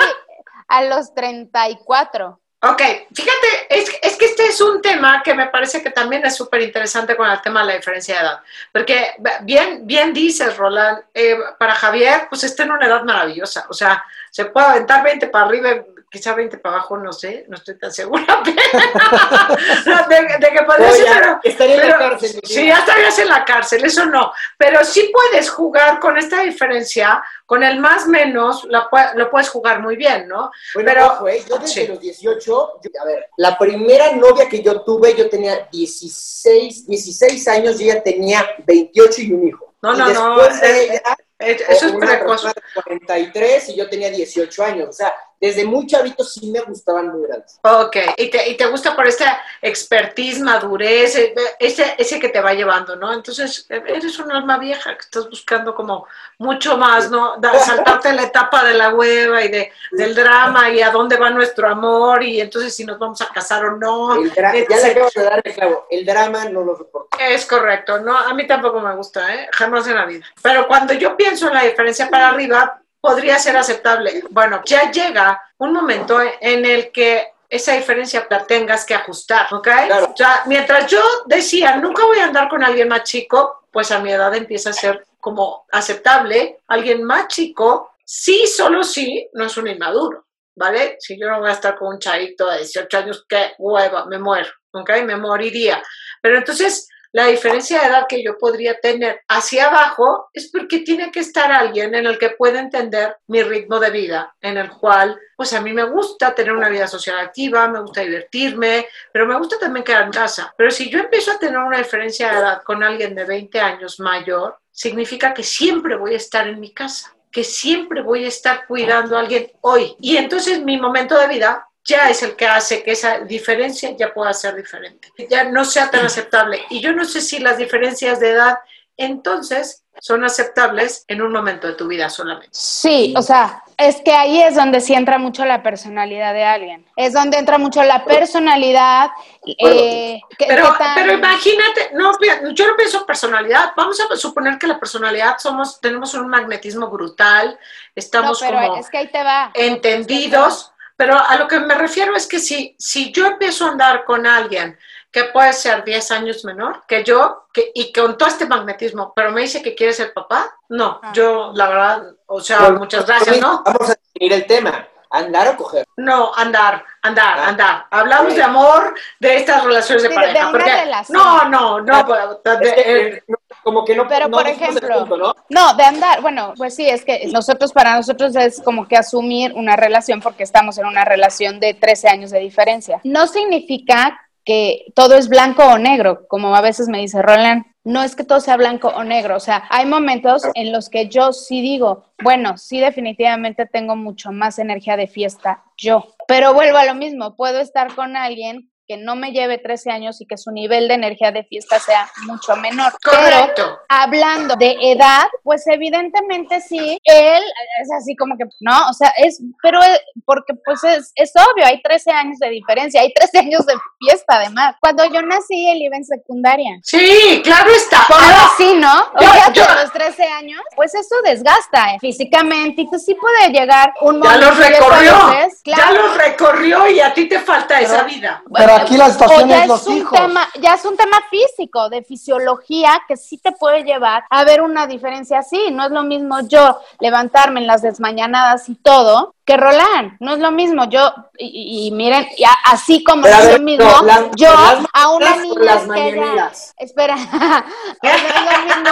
a los 34. Ok, fíjate, es, es que este es un tema que me parece que también es súper interesante con el tema de la diferencia de edad. Porque bien, bien dices, Roland, eh, para Javier, pues está en una edad maravillosa. O sea, se puede aventar 20 para arriba, quizá 20 para abajo, no sé, no estoy tan segura. [laughs] pero- de, de que podría ser, pero- estaría en la pero- cárcel. Sí, ya estarías en la cárcel, eso no. Pero sí puedes jugar con esta diferencia, con el más menos, la lo puedes jugar muy bien, ¿no? Bueno, Pero- ojo, ¿eh? yo desde sí. los 18, yo- a ver, la primera novia que yo tuve, yo tenía 16, 16 años y ella tenía 28 y un hijo. No, Y no, no, de ella, Eso es precoz. persona de 43 y yo tenía 18 años. O sea, desde muy chavito sí me gustaban muy grandes. Ok, y te, y te gusta por esta expertise, madurez, eh, ese, ese que te va llevando, ¿no? Entonces, eh, eres un alma vieja que estás buscando como mucho más, ¿no? Da- saltarte la etapa de la hueva y de, del drama y a dónde va nuestro amor y entonces si nos vamos a casar o no. El ya le acabo de dar el clavo. El drama no lo soporto. Es correcto, no, a mí tampoco me gusta, ¿eh? jamás en la vida. Pero cuando yo pienso en la diferencia para arriba, podría ser aceptable. Bueno, ya llega un momento en el que esa diferencia la tengas que ajustar, ¿ok? Claro. O sea, mientras yo decía, nunca voy a andar con alguien más chico, pues a mi edad empieza a ser como aceptable. Alguien más chico, sí, solo sí, no es un inmaduro, ¿vale? Si yo no voy a estar con un chavito de 18 años, qué hueva, me muero, ¿ok? Me moriría. Pero entonces, la diferencia de edad que yo podría tener hacia abajo es porque tiene que estar alguien en el que pueda entender mi ritmo de vida, en el cual, pues a mí me gusta tener una vida social activa, me gusta divertirme, pero me gusta también quedar en casa. Pero si yo empiezo a tener una diferencia de edad con alguien de 20 años mayor, significa que siempre voy a estar en mi casa que siempre voy a estar cuidando a alguien hoy. Y entonces mi momento de vida ya es el que hace que esa diferencia ya pueda ser diferente, ya no sea tan aceptable. Y yo no sé si las diferencias de edad entonces son aceptables en un momento de tu vida solamente. Sí, o sea, es que ahí es donde sí entra mucho la personalidad de alguien. Es donde entra mucho la personalidad. eh, Pero, que tan- pero imagínate, no, yo no pienso personalidad. Vamos a suponer que la personalidad somos, tenemos un magnetismo brutal, No, estamos pero como es que ahí te va. entendidos, pero a lo que me refiero es que si, si yo empiezo a andar con alguien que puede ser 10 años menor que yo que, y con todo este magnetismo, pero me dice que quiere ser papá, no, Ah. yo la verdad, o sea, Bueno, muchas gracias, ¿no? Vamos a definir el tema. ¿Andar o coger? No, andar, andar, Ah. andar. Hablamos de amor, de estas relaciones de Sí, pareja. de una porque, relación. No, no, no. de- Es que, eh, no, como que no Pero, no por ejemplo, punto, ¿no? No, de andar, bueno, pues sí, es que nosotros, para nosotros es como que asumir una relación porque estamos en una relación de 13 años de diferencia. No significa que todo es blanco o negro, como a veces me dice Roland. No es que todo sea blanco o negro, o sea, hay momentos en los que yo sí digo, bueno, sí definitivamente tengo mucho más energía de fiesta yo, pero vuelvo a lo mismo, puedo estar con alguien que no me lleve 13 años y que su nivel de energía de fiesta sea mucho menor. Pero correcto. hablando de edad, pues evidentemente sí, él es así como que, no, o sea, es, pero porque pues es, es obvio, hay 13 años de diferencia, hay 13 años de fiesta además. Cuando yo nací, él iba en secundaria. Sí, claro está. Ahora, así, ¿no? O sea, yo- a los 13 años, pues eso desgasta eh, físicamente y pues sí puede llegar un ya momento los en el cual recorrió. dices, Ya claro, los recorrió y a ti te falta esa vida. Pero aquí la situación o ya es los un hijos. tema, ya es un tema físico, de fisiología, que sí te puede llevar a ver una diferencia así. No es lo mismo yo levantarme en las desmañanadas y todo que Roland. No es lo mismo. Yo, y, y miren, y a- así como no es lo mismo, no, las- yo las a una niña las que haya, espera, o sea, no es lo mismo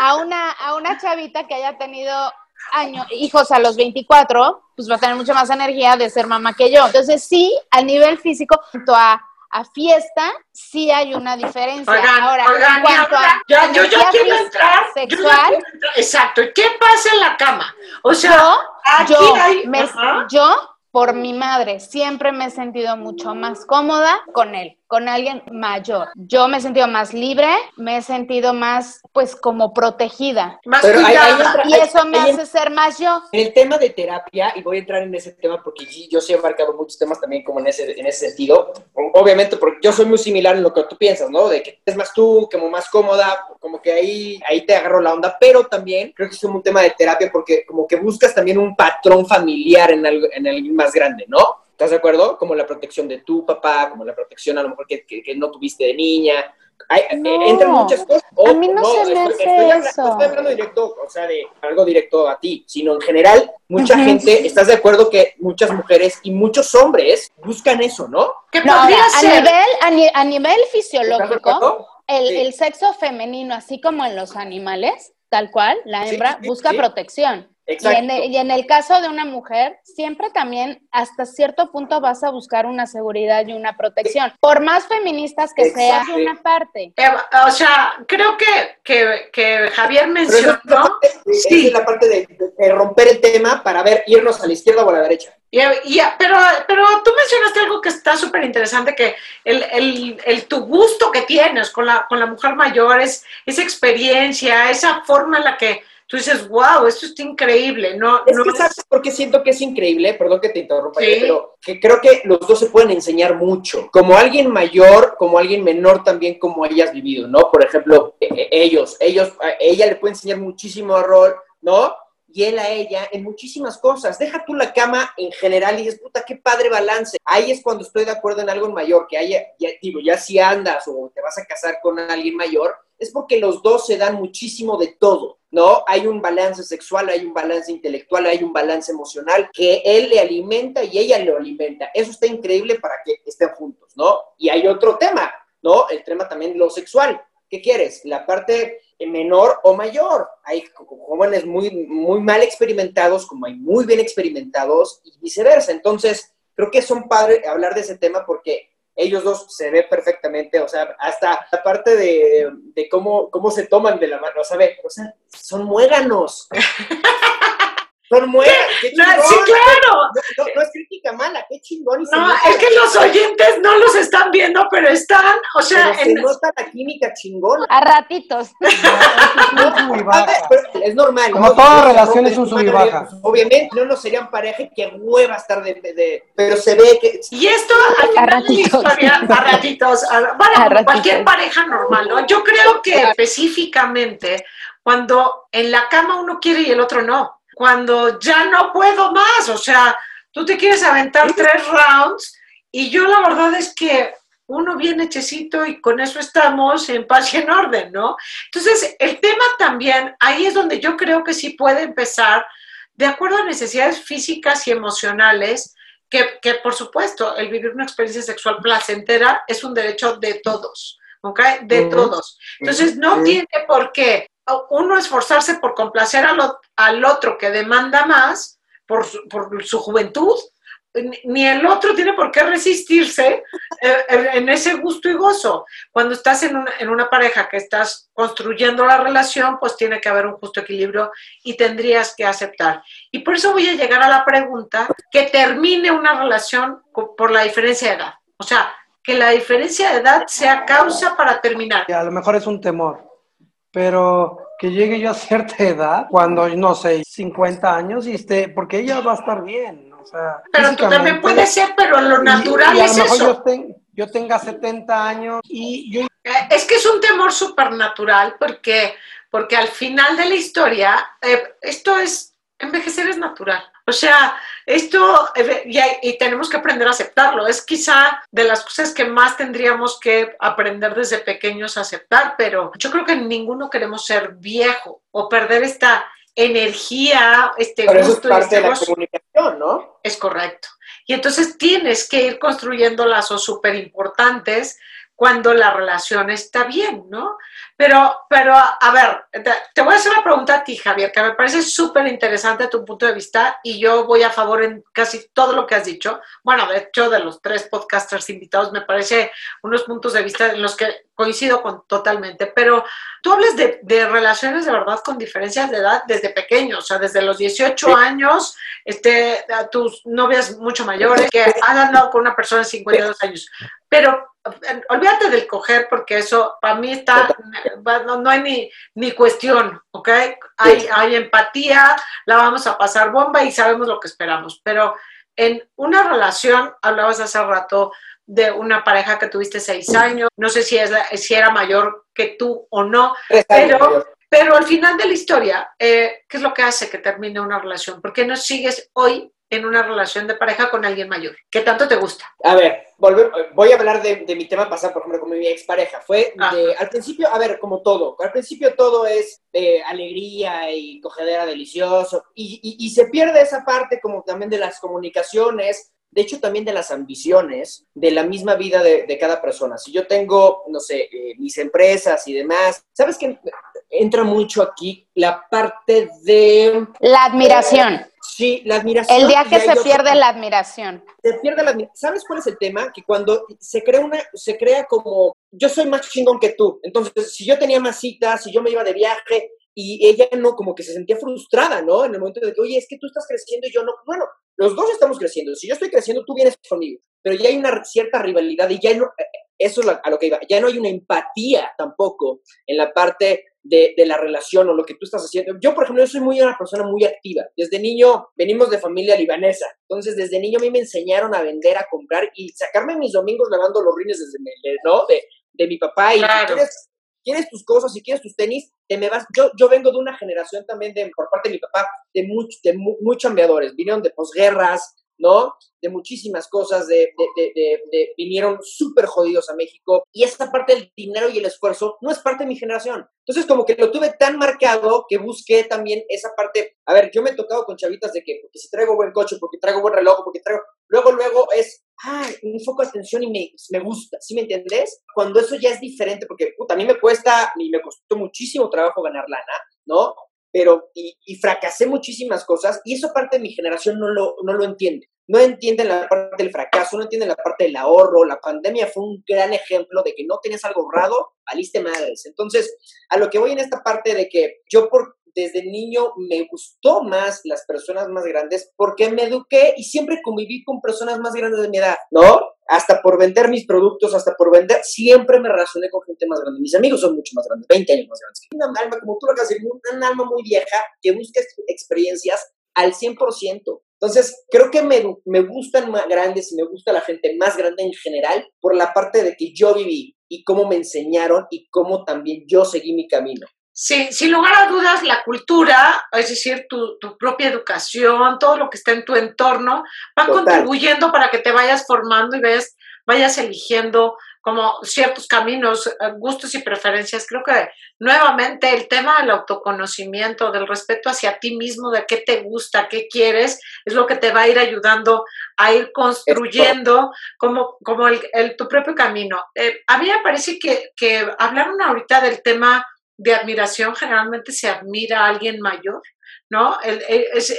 a una, a una chavita que haya tenido años, hijos a los 24, pues va a tener mucha más energía de ser mamá que yo. Entonces sí, a nivel físico, junto a, a fiesta, sí hay una diferencia. Oigan, Ahora, oigan, en cuanto ya, a ya, yo energía quiero entrar. yo ya sexual, quiero entrar. Exacto. ¿Y qué pasa en la cama? O sea, yo, aquí yo, hay. me- yo, por mi madre, siempre me he sentido mucho más cómoda con él, con alguien mayor. Yo me he sentido más libre, me he sentido más, pues, como protegida. Más Pero hay- hay otra- Y eso me hace ser más yo. En el tema de terapia, y voy a entrar en ese tema porque yo sí he abarcado muchos temas también como en ese, en ese sentido, obviamente porque yo soy muy similar en lo que tú piensas, ¿no? De que es más tú, como más cómoda, como que ahí, ahí te agarro la onda, pero también creo que es un tema de terapia porque como que buscas también un patrón familiar en, algo, en alguien más grande, ¿no? ¿Estás de acuerdo? Como la protección de tu papá, como la protección a lo mejor que, que- que no tuviste de niña. Hay, eh, No, entran muchas cosas. a mí no se me hace hablando, eso. estoy hablando directo, o sea, de algo directo a ti, sino en general, mucha gente, ¿estás de acuerdo que muchas mujeres y muchos hombres buscan eso, ¿no? ¿Qué No, podría ahora, a nivel, a, ni- a nivel ¿Estás de fisiológico? El, Sí. el sexo femenino, así como en los animales, tal cual, la hembra sí, busca sí. protección. Y Exacto. en, el, y en el caso de una mujer, siempre también hasta cierto punto vas a buscar una seguridad y una protección. Por más feministas que sean, Exacto. una parte. Eh, o sea, creo que, que, que Javier Pero es la mencionó. parte, Sí. es la parte de romper el tema para ver, irnos a la izquierda o a la derecha. Y, y- pero, pero tú mencionaste algo que está súper interesante, que el, el, el tu gusto que tienes con la, con la mujer mayor, es, esa experiencia, esa forma en la que tú dices, wow, esto está increíble. No, Es no que es- sabes por qué siento que es increíble, perdón que te interrumpa, Sí. pero que creo que los dos se pueden enseñar mucho. Como alguien mayor, como alguien menor también, como has vivido, ¿no? Por ejemplo, e- e- ellos, ellos, a ella le puede enseñar muchísimo a rol, ¿no? Y él a ella en muchísimas cosas. Deja tú la cama en general y dices, puta, qué padre balance. Ahí es cuando estoy de acuerdo en algo mayor, que haya, ya, digo, ya si andas o te vas a casar con alguien mayor, es porque los dos se dan muchísimo de todo, ¿no? Hay un balance sexual, hay un balance intelectual, hay un balance emocional que él le alimenta y ella lo alimenta. Eso está increíble para que estén juntos, ¿no? Y hay otro tema, ¿no? El tema también lo sexual. ¿Qué quieres? La parte menor o mayor. Hay jóvenes muy, muy mal experimentados, como hay muy bien experimentados y viceversa. Entonces, creo que son padres hablar de ese tema porque ellos dos se ve perfectamente, o sea, hasta la parte de, cómo, cómo se toman de la mano, ¿sabe? O sea, son muéganos. [laughs] qué No, chingón. sí, claro. No, no- no es crítica mala, qué chingón. No, es que los oyentes no los están viendo, pero están, o sea, pero se en- nota la química chingona. A ratitos. Es baja. Normal. Como ¿no? toda relación es un sub y baja. pues, Obviamente no nos serían pareja y que hueva estar de, de- de- Pero se ve que... Y esto al final de la ratitos. historia, a [laughs] ratitos, a- bueno, A ratitos. cualquier pareja normal, ¿no? Yo creo que específicamente cuando en la cama uno quiere y el otro no, cuando ya no puedo más, o sea, tú te quieres aventar tres rounds y yo la verdad es que uno bien hechecito y con eso estamos en paz y en orden, ¿no? Entonces, el tema también, ahí es donde yo creo que sí puede empezar, de acuerdo a necesidades físicas y emocionales, que, que, por supuesto, el vivir una experiencia sexual placentera es un derecho de todos, ¿ok? De todos. Entonces, no tiene por qué uno esforzarse por complacer al, al otro que demanda más por su, por su juventud, ni- el otro tiene por qué resistirse eh, en ese gusto y gozo. Cuando estás en una, en una pareja que estás construyendo la relación, pues tiene que haber un justo equilibrio y tendrías que aceptar. Y por eso voy a llegar a la pregunta, que termine una relación por la diferencia de edad. O sea, que la diferencia de edad sea causa para terminar. A lo mejor es un temor, pero que llegue yo a cierta [laughs] edad, cuando, no sé, 50 años, y esté, porque ella va a estar bien, o sea, Pero tú también puede ser, pero lo Y- natural y a es lo mejor eso. Yo, ten- yo tenga 70 años y yo Eh, Es que es un temor supernatural porque, porque al final de la historia, eh, esto es, envejecer es natural. O sea, esto, eh, y, y, tenemos que aprender a aceptarlo. Es quizá de las cosas que más tendríamos que aprender desde pequeños a aceptar, pero yo creo que ninguno queremos ser viejo o perder esta energía, este pero gusto. Eso es parte de la comunicación, ¿no? Es correcto. Y entonces tienes que ir construyendo lazos súper importantes cuando la relación está bien, ¿no? Pero, pero a ver, te, voy a hacer una pregunta a ti, Javier, que me parece súper interesante tu punto de vista y yo voy a favor en casi todo lo que has dicho. Bueno, de hecho, de los tres podcasters invitados, me parece unos puntos de vista en los que coincido con, totalmente, pero tú hablas de, de relaciones de verdad con diferencias de edad desde pequeños, o sea, desde los 18 años, este, a tus novias mucho mayores, que han andado con una persona de 52 años. Pero olvídate del coger porque eso para mí está, no, hay ni, ni cuestión, ¿ok? Hay, hay empatía, la vamos a pasar bomba y sabemos lo que esperamos, pero en una relación, hablabas hace rato de una pareja que tuviste seis años, no sé si, es, si era mayor que tú o no, pero, pero al final de la historia, eh, ¿qué es lo que hace que termine una relación? ¿Por qué no sigues hoy en una relación de pareja con alguien mayor? ¿Qué tanto te gusta? A ver, voy a hablar de, mi tema pasado, por ejemplo, con mi expareja. Fue de, al principio, a ver, como todo, al principio todo es eh, alegría y cogedera delicioso, y, se pierde esa parte como también de las comunicaciones, de hecho también de las ambiciones, de la misma vida de, cada persona. Si yo tengo, no sé, eh, mis empresas y demás, ¿sabes qué? Entra mucho aquí la parte de... La admiración. Sí, la admiración. El día que se pierde la admiración. Se pierde la admiración. ¿Sabes cuál es el tema? Que cuando se crea una, se crea como, yo soy más chingón que tú. Entonces, si yo tenía más citas, si yo me iba de viaje, y ella no, como que se sentía frustrada, ¿no? En el momento de que, oye, es que tú estás creciendo y yo no. Bueno, los dos estamos creciendo. Si yo estoy creciendo, tú vienes conmigo. Pero ya hay una cierta rivalidad y ya no, eh, eso es a lo que iba, ya no hay una empatía tampoco en la parte de, la relación o lo que tú estás haciendo. Yo, por ejemplo, yo soy muy una persona muy activa. Desde niño venimos de familia libanesa. Entonces, desde niño a mí me enseñaron a vender, a comprar y sacarme mis domingos lavando los rines desde, ¿no? De, de mi papá. Y quieres, quieres, tus cosas y quieres tus tenis, te me vas. Yo, yo vengo de una generación también, de, por parte de mi papá, de, mucho, de muy chambeadores. Vinieron de posguerras, ¿no? De muchísimas cosas, de, vinieron súper jodidos a México y esa parte del dinero y el esfuerzo no es parte de mi generación. Entonces como que lo tuve tan marcado que busqué también esa parte, a ver, yo me he tocado con chavitas de que porque si traigo buen coche, porque traigo buen reloj, porque traigo, luego, luego es, ah, un foco de atención y me, me gusta, ¿sí me entendés? Cuando eso ya es diferente, porque puta, a mí me cuesta y me costó muchísimo trabajo ganar lana, ¿no? Pero y, fracasé muchísimas cosas y eso parte de mi generación no lo, no lo entiende. No entienden la parte del fracaso, no entienden la parte del ahorro. La pandemia fue un gran ejemplo de que no tenías algo ahorrado, valiste madres. Entonces, a lo que voy en esta parte de que yo por desde niño me gustó más las personas más grandes porque me eduqué y siempre conviví con personas más grandes de mi edad, ¿no? Hasta por vender mis productos, hasta por vender, siempre me relacioné con gente más grande. Mis amigos son mucho más grandes, 20 años más grandes. Una alma, como tú lo acabas de decir, una alma muy vieja que busca experiencias al 100%. Entonces, creo que me, me gustan más grandes y me gusta la gente más grande en general por la parte de que yo viví y cómo me enseñaron y cómo también yo seguí mi camino. Sí, sin lugar a dudas, la cultura, es decir, tu, propia educación, todo lo que está en tu entorno, va contribuyendo para que te vayas formando y ves, vayas eligiendo como ciertos caminos, eh, gustos y preferencias. Creo que nuevamente el tema del autoconocimiento, del respeto hacia ti mismo, de qué te gusta, qué quieres, es lo que te va a ir ayudando a ir construyendo como, como el, tu propio camino. Eh, a mí me parece que, que hablaron ahorita del tema de admiración generalmente se admira a alguien mayor, ¿no?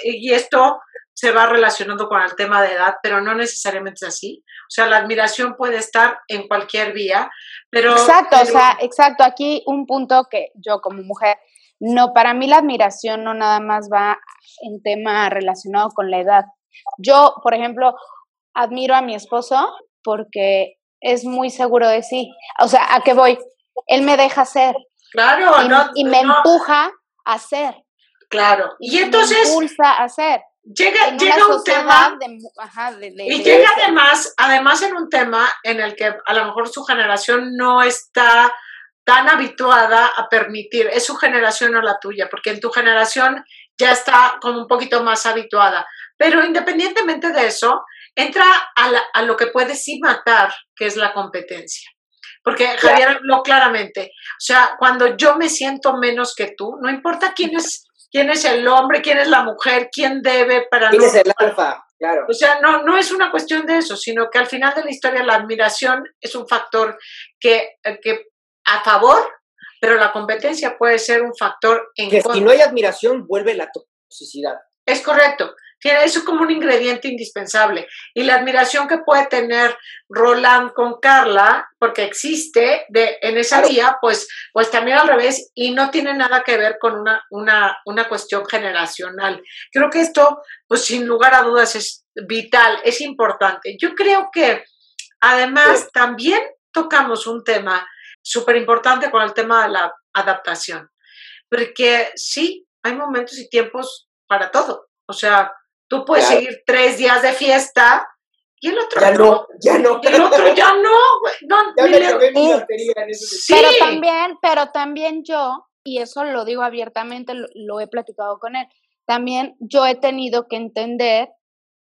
y esto se va relacionando con el tema de edad, pero no necesariamente es así. O sea, la admiración puede estar en cualquier vía, pero... Exacto, o sea, exacto. Aquí un punto que yo como mujer, no, para mí la admiración no nada más va en tema relacionado con la edad. Yo, por ejemplo, admiro a mi esposo porque es muy seguro de sí. O sea, ¿a qué voy? Él me deja ser, Claro, y, me empuja a hacer. Claro. Y, entonces. Me impulsa a hacer. Llega, llega un tema. y llega además, además en un tema en el que a lo mejor su generación no está tan habituada a permitir, es su generación o la tuya, porque en tu generación ya está como un poquito más habituada. Pero independientemente de eso, entra a, a lo que puede sí matar, que es la competencia. Porque Javier habló claramente, o sea, cuando yo me siento menos que tú, no importa quién es, quién es el hombre, quién es la mujer, quién debe para... ¿Quién es el alfa? Claro. O sea, no, no es una cuestión de eso, sino que al final de la historia la admiración es un factor que, que a favor, pero la competencia puede ser un factor en que si no hay admiración, vuelve la toxicidad. Es correcto. Tiene eso como un ingrediente indispensable. Y la admiración que puede tener Roland con Carla, porque existe de, en esa vía, pues, pues también al revés, y no tiene nada que ver con una, una, una cuestión generacional. Creo que esto, pues sin lugar a dudas, es vital, es importante. Yo creo que además también tocamos un tema súper importante con el tema de la adaptación, porque sí, hay momentos y tiempos para todo. O sea, Tú puedes seguir tres días de fiesta y el otro ya no, ya no. Y el otro ya no, no [laughs] ya me mi en ese sí. Pero también, pero también yo, y eso lo digo abiertamente, lo, he platicado con él, también yo he tenido que entender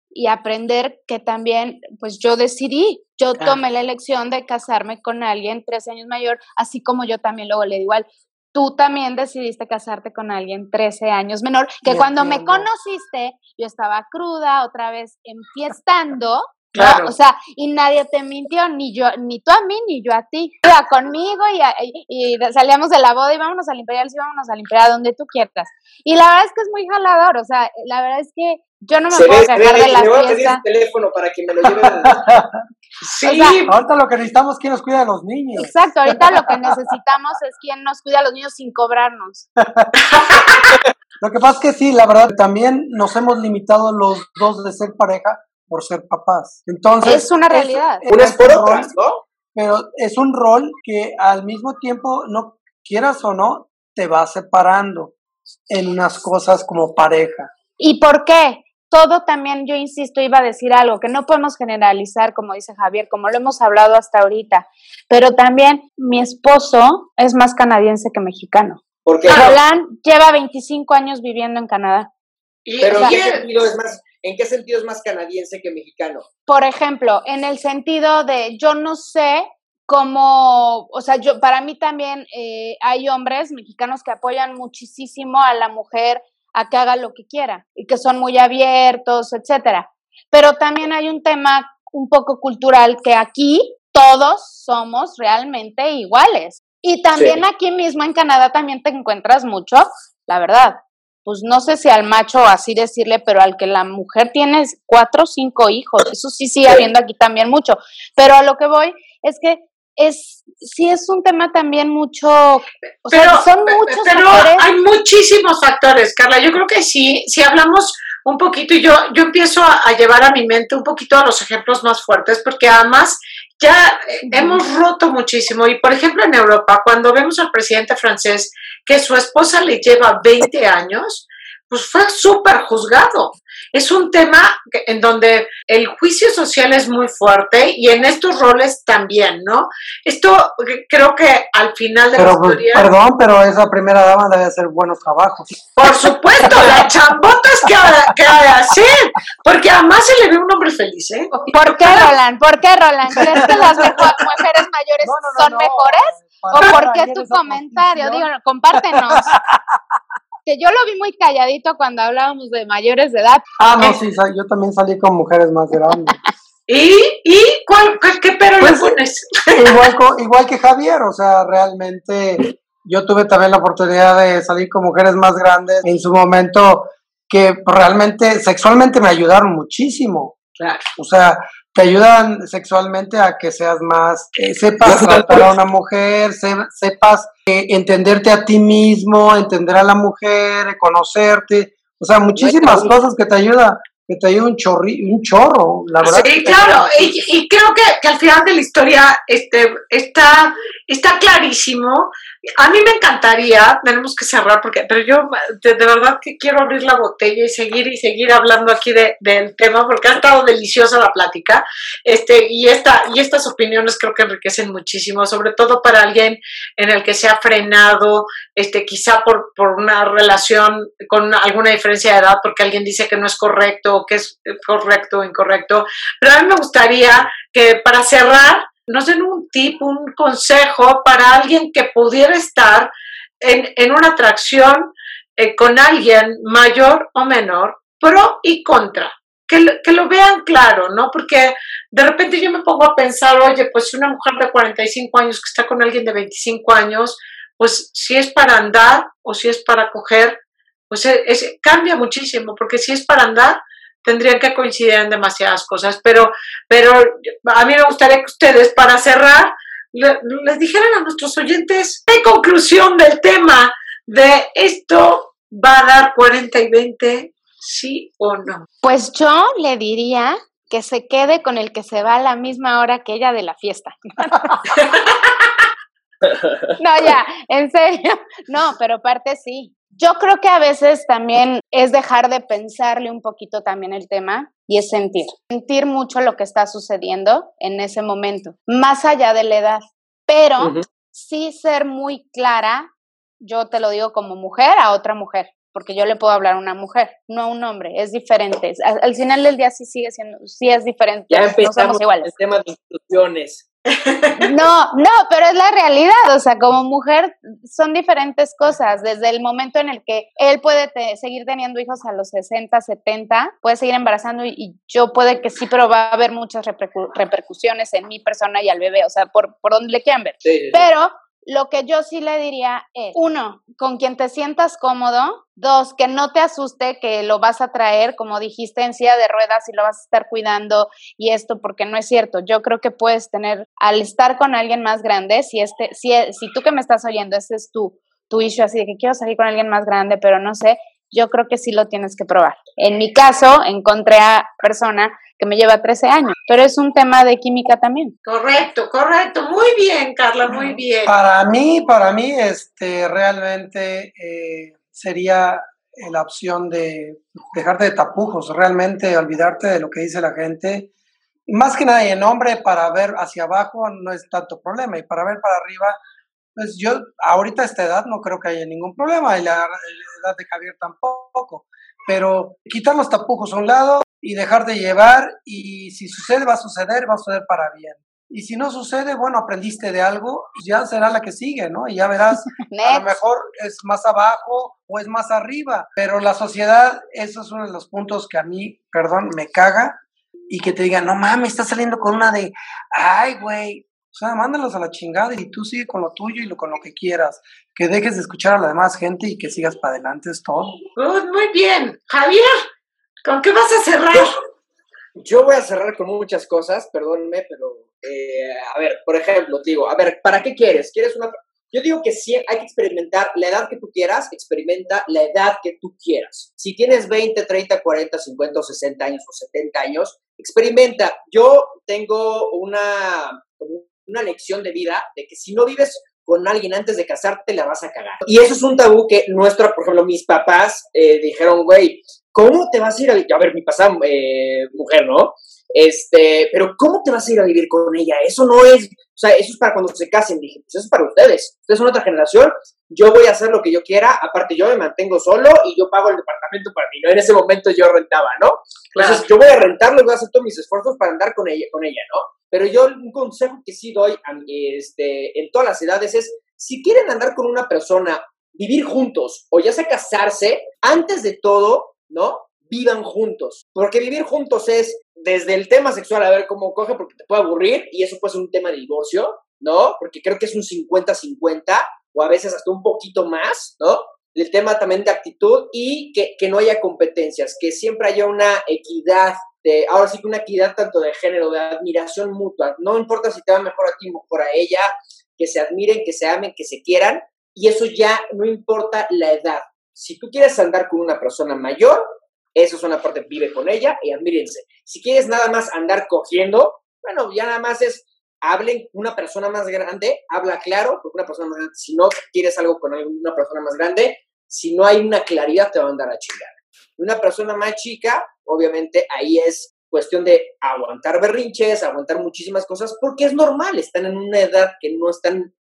y aprender que también, pues yo decidí, yo tomé la elección de casarme con alguien tres años mayor, así como yo también luego le digo al, tú también decidiste casarte con alguien 13 años menor, que cuando me conociste yo estaba cruda, otra vez enfiestando, Claro. O sea, y nadie te mintió, ni yo, ni tú a mí, ni yo a ti. Iba conmigo y, y, salíamos de la boda y vámonos al Imperial, sí, vámonos al Imperial, donde tú quieras. Y la verdad es que es muy jalador, o sea, la verdad es que yo no me puedo cargar de la me voy a pedir teléfono para que me lo lleven. [laughs] sí, ahorita lo que necesitamos es quien nos cuida a los niños. Exacto, ahorita lo que necesitamos es quien nos cuida a los niños sin cobrarnos. [laughs] lo que pasa es que sí, la verdad, también nos hemos limitado los dos de ser pareja por ser papás. Entonces, es una realidad. Es, Unas por otras, ¿no? Pero es un rol que al mismo tiempo, no quieras o no, te va separando en unas cosas como pareja. ¿Y por qué? Todo también, yo insisto, iba a decir algo, que no podemos generalizar, como dice Javier, como lo hemos hablado hasta ahorita, pero también mi esposo es más canadiense que mexicano. ¿Por qué? Roland lleva 25 años viviendo en Canadá. Pero ¿en qué sentido es más, en qué sentido es más canadiense que mexicano? Por ejemplo, en el sentido de yo no sé cómo, o sea, yo para mí también eh, hay hombres mexicanos que apoyan muchísimo a la mujer a que haga lo que quiera y que son muy abiertos, etcétera. Pero también hay un tema un poco cultural que aquí todos somos realmente iguales. Y también aquí mismo en Canadá también te encuentras mucho, la verdad, pues no sé si al macho así decirle, pero al que la mujer tiene cuatro o cinco hijos, eso sí sigue habiendo aquí también mucho. Pero a lo que voy es que es sí es un tema también mucho, o sea, son muchos pero hay muchísimos factores, Carla. Yo creo que sí, si hablamos un poquito y yo, yo empiezo a, llevar a mi mente un poquito a los ejemplos más fuertes, porque además ya hemos roto muchísimo. Y por ejemplo, en Europa, cuando vemos al presidente francés que su esposa le lleva 20 años, pues fue súper juzgado. Es un tema en donde el juicio social es muy fuerte y en estos roles también, ¿no? Esto creo que al final de la pues, historia... Perdón, pero esa primera dama debe hacer buenos trabajos. Por supuesto, las [laughs] chambotas que ha, que ha de hacer, porque además se le ve un hombre feliz, ¿eh? ¿Por qué, Roland? ¿Por qué, Roland? ¿Crees que las mujeres mayores son mejores? ¿O por qué tu comentario? Digo, compártenos. [laughs] que yo lo vi muy calladito cuando hablábamos de mayores de edad. Ah, no, sí, yo también salí con mujeres más grandes. [laughs] ¿Y, y cuál, qué pero le pues, pones? Igual, [laughs] igual que Javier, o sea, realmente yo tuve también la oportunidad de salir con mujeres más grandes en su momento que realmente sexualmente me ayudaron muchísimo. Claro. O sea, te ayudan sexualmente a que seas más, eh, sepas tratar a una mujer, sepas eh, entenderte a ti mismo, entender a la mujer, conocerte, o sea, muchísimas cosas que te ayuda que te ayuda un, chorri, un chorro, la verdad. Sí, claro, y, creo que, que, al final de la historia este, está, está clarísimo a mí me encantaría, tenemos que cerrar porque, pero yo de, verdad que quiero abrir la botella y seguir y seguir hablando aquí de, del tema porque ha estado deliciosa la plática, este, y esta, y estas opiniones creo que enriquecen muchísimo, sobre todo para alguien en el que se ha frenado, este, quizá por, por una relación con alguna diferencia de edad, porque alguien dice que no es correcto, que es correcto o incorrecto, pero a mí me gustaría que para cerrar, nos den un tip, un consejo para alguien que pudiera estar en, una atracción eh, con alguien mayor o menor, pro y contra. Que, que, lo vean claro, ¿no? Porque de repente yo me pongo a pensar, oye, pues una mujer de 45 años que está con alguien de 25 años, pues si es para andar o si es para coger, pues es, cambia muchísimo, porque si es para andar, tendrían que coincidir en demasiadas cosas, pero, pero a mí me gustaría que ustedes, para cerrar, les dijeran a nuestros oyentes en conclusión del tema de esto va a dar 40 y 20, sí o no. Pues yo le diría que se quede con el que se va a la misma hora que ella de la fiesta. [laughs] [laughs] no, ya, en serio. No, pero parte sí. Yo creo que a veces también es dejar de pensarle un poquito también el tema y es sentir. Sentir mucho lo que está sucediendo en ese momento, más allá de la edad. Pero sí ser muy clara, yo te lo digo como mujer a otra mujer, porque yo le puedo hablar a una mujer, no a un hombre, es diferente. Al, final del día sí sigue siendo, sí es diferente. Ya empezamos no el tema de instrucciones. No, no, pero es la realidad, o sea, como mujer son diferentes cosas, desde el momento en el que él puede seguir teniendo hijos a los 60, 70, puede seguir embarazando y, yo puede que sí, pero va a haber muchas repercusiones en mi persona y al bebé, o sea, por, por donde le quieran ver. Pero lo que yo sí le diría es, uno, con quien te sientas cómodo. Dos, que no te asuste que lo vas a traer, como dijiste, en silla de ruedas y lo vas a estar cuidando y esto, porque no es cierto. Yo creo que puedes tener, al estar con alguien más grande, si, este, si, si tú que me estás oyendo, ese es tu, tu issue, así de que quiero salir con alguien más grande, pero no sé, yo creo que sí lo tienes que probar. En mi caso, encontré a persona que me lleva 13 años, pero es un tema de química también. Correcto, correcto, muy bien, Carla, muy bien. Para mí, para mí, este, realmente eh, sería la opción de dejarte de tapujos, realmente olvidarte de lo que dice la gente. Más que nada, en hombre, para ver hacia abajo no es tanto problema, y para ver para arriba, pues yo ahorita a esta edad no creo que haya ningún problema, y la edad de Javier tampoco, pero quitar los tapujos a un lado y dejar de llevar, y si sucede, va a suceder, va a suceder para bien. Y si no sucede, bueno, aprendiste de algo, ya será la que sigue, ¿no? Y ya verás, [laughs] a lo mejor es más abajo o es más arriba, pero la sociedad, eso es uno de los puntos que a mí, perdón, me caga, y que te digan, no mames, estás saliendo con una de, ay, güey, o sea, mándalos a la chingada y tú sigue con lo tuyo y lo, con lo que quieras. Que dejes de escuchar a la demás gente y que sigas para adelante, es todo. muy bien. Javier, ¿con qué vas a cerrar? Yo voy a cerrar con muchas cosas, perdónenme, pero eh, a ver, por ejemplo, digo, a ver, ¿para qué quieres? ¿Quieres una yo digo que sí hay que experimentar la edad que tú quieras, experimenta la edad que tú quieras. Si tienes 20, 30, 40, 50 o 60 años o 70 años, experimenta. Yo tengo una, una lección de vida de que si no vives con alguien antes de casarte, la vas a cagar. Y eso es un tabú que nuestra, por ejemplo, mis papás eh, dijeron, güey, ¿cómo te vas a ir a, ver, mi pasada eh, mujer, ¿no? Este, pero ¿cómo te vas a ir a vivir con ella? Eso no es, o sea, eso es para cuando se casen. Dije, pues eso es para ustedes. Ustedes son otra generación. Yo voy a hacer lo que yo quiera. Aparte, yo me mantengo solo y yo pago el departamento para mí. ¿no? En ese momento yo rentaba, ¿no? Entonces, yo voy a rentarlo y voy a hacer todos mis esfuerzos para andar con ella, con ella, ¿no? Pero yo un consejo que sí doy este, en todas las edades es, si quieren andar con una persona, vivir juntos o ya sea casarse, antes de todo, ¿no? Vivan juntos. Porque vivir juntos es desde el tema sexual, a ver cómo coge, porque te puede aburrir y eso puede ser un tema de divorcio, ¿no? Porque creo que es un 50-50 o a veces hasta un poquito más, ¿no? El tema también de actitud y que, que no haya competencias, que siempre haya una equidad ahora sí que una equidad tanto de género, de admiración mutua. No importa si te va mejor a ti, mejor a ella, que se admiren, que se amen, que se quieran. Y eso ya no importa la edad. Si tú quieres andar con una persona mayor, eso es una parte, vive con ella y admírense. Si quieres nada más andar cogiendo, bueno, ya nada más es hablen una persona más grande, habla claro, porque una persona más grande, si no quieres algo con una persona más grande, si no hay una claridad te va a andar a chingar. Una persona más chica, obviamente ahí es cuestión de aguantar berrinches, aguantar muchísimas cosas, porque es normal, están en una edad que no están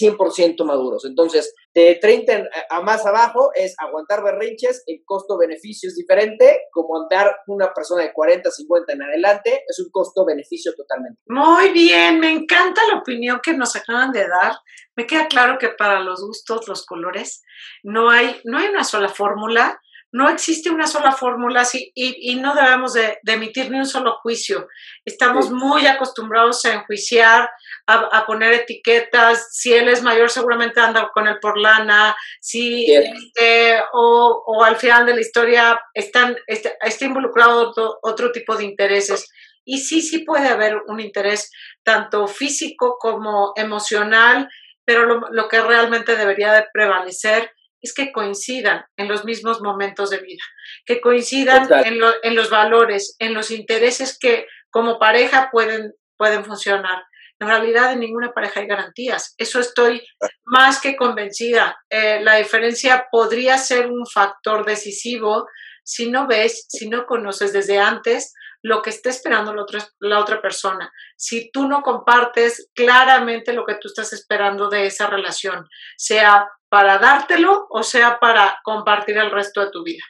100% maduros. Entonces, de 30 a más abajo es aguantar berrinches, el costo-beneficio es diferente, como andar una persona de 40, 50 en adelante, es un costo-beneficio totalmente. Muy bien, me encanta la opinión que nos acaban de dar. Me queda claro que para los gustos, los colores, no hay, no hay una sola fórmula no existe una sola fórmula y, y, no debemos de, emitir ni un solo juicio. Estamos muy acostumbrados a enjuiciar, a, poner etiquetas. Si él es mayor, seguramente anda con él por lana. Si, este, o, o, al final de la historia están, está, está involucrado otro, otro tipo de intereses. Y sí, sí puede haber un interés tanto físico como emocional, pero lo, lo que realmente debería de prevalecer es que coincidan en los mismos momentos de vida, que coincidan en, los valores, en los intereses que como pareja pueden, pueden funcionar. En realidad en ninguna pareja hay garantías. Eso estoy más que convencida. Eh, la diferencia podría ser un factor decisivo si no ves, si no conoces desde antes lo que está esperando la otra, la otra persona. Si tú no compartes claramente lo que tú estás esperando de esa relación, sea para dártelo o sea para compartir el resto de tu vida.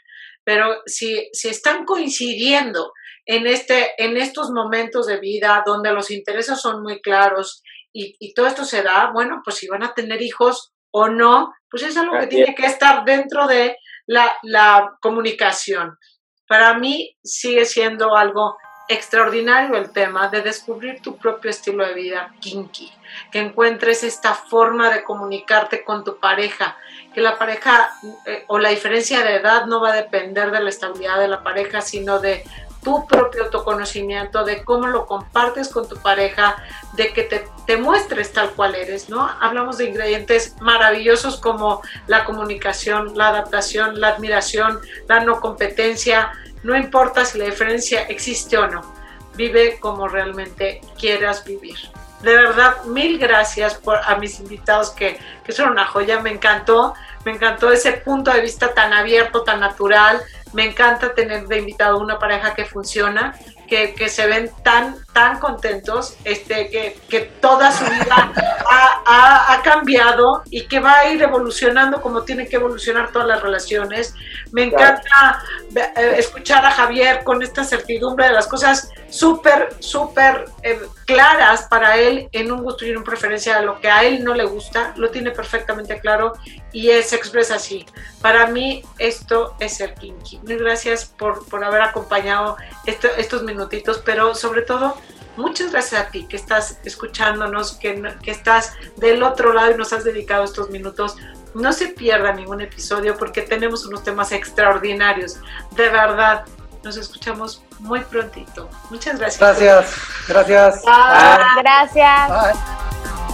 Pero si, si están coincidiendo en, este, en estos momentos de vida donde los intereses son muy claros y, todo esto se da, bueno, pues si van a tener hijos o no, pues es algo que tiene que estar dentro de la, la comunicación. Para mí sigue siendo algo extraordinario el tema de descubrir tu propio estilo de vida kinky, que encuentres esta forma de comunicarte con tu pareja, que la pareja eh, o la diferencia de edad no va a depender de la estabilidad de la pareja, sino de tu propio autoconocimiento, de cómo lo compartes con tu pareja, de que te, te muestres tal cual eres, ¿no? Hablamos de ingredientes maravillosos como la comunicación, la adaptación, la admiración, la no competencia, no importa si la diferencia existe o no, vive como realmente quieras vivir. De verdad, mil gracias por, a mis invitados que, que son una joya, me encantó, me encantó ese punto de vista tan abierto, tan natural, me encanta tener de invitado una pareja que funciona, que, que, se ven tan, tan contentos, este, que, que toda su vida ha, ha, ha, cambiado y que va a ir evolucionando como tienen que evolucionar todas las relaciones. Me encanta eh, escuchar a Javier con esta certidumbre de las cosas súper, súper eh, claras para él en un gusto y en una preferencia de lo que a él no le gusta, lo tiene perfectamente claro y se expresa así. Para mí esto es el kinky. Muchas gracias por, por haber acompañado estos minutitos, pero sobre todo muchas gracias a ti que estás escuchándonos, que, que estás del otro lado y nos has dedicado estos minutos. No se pierda ningún episodio porque tenemos unos temas extraordinarios. De verdad, nos escuchamos muy prontito. Muchas gracias. Gracias, gracias. Gracias.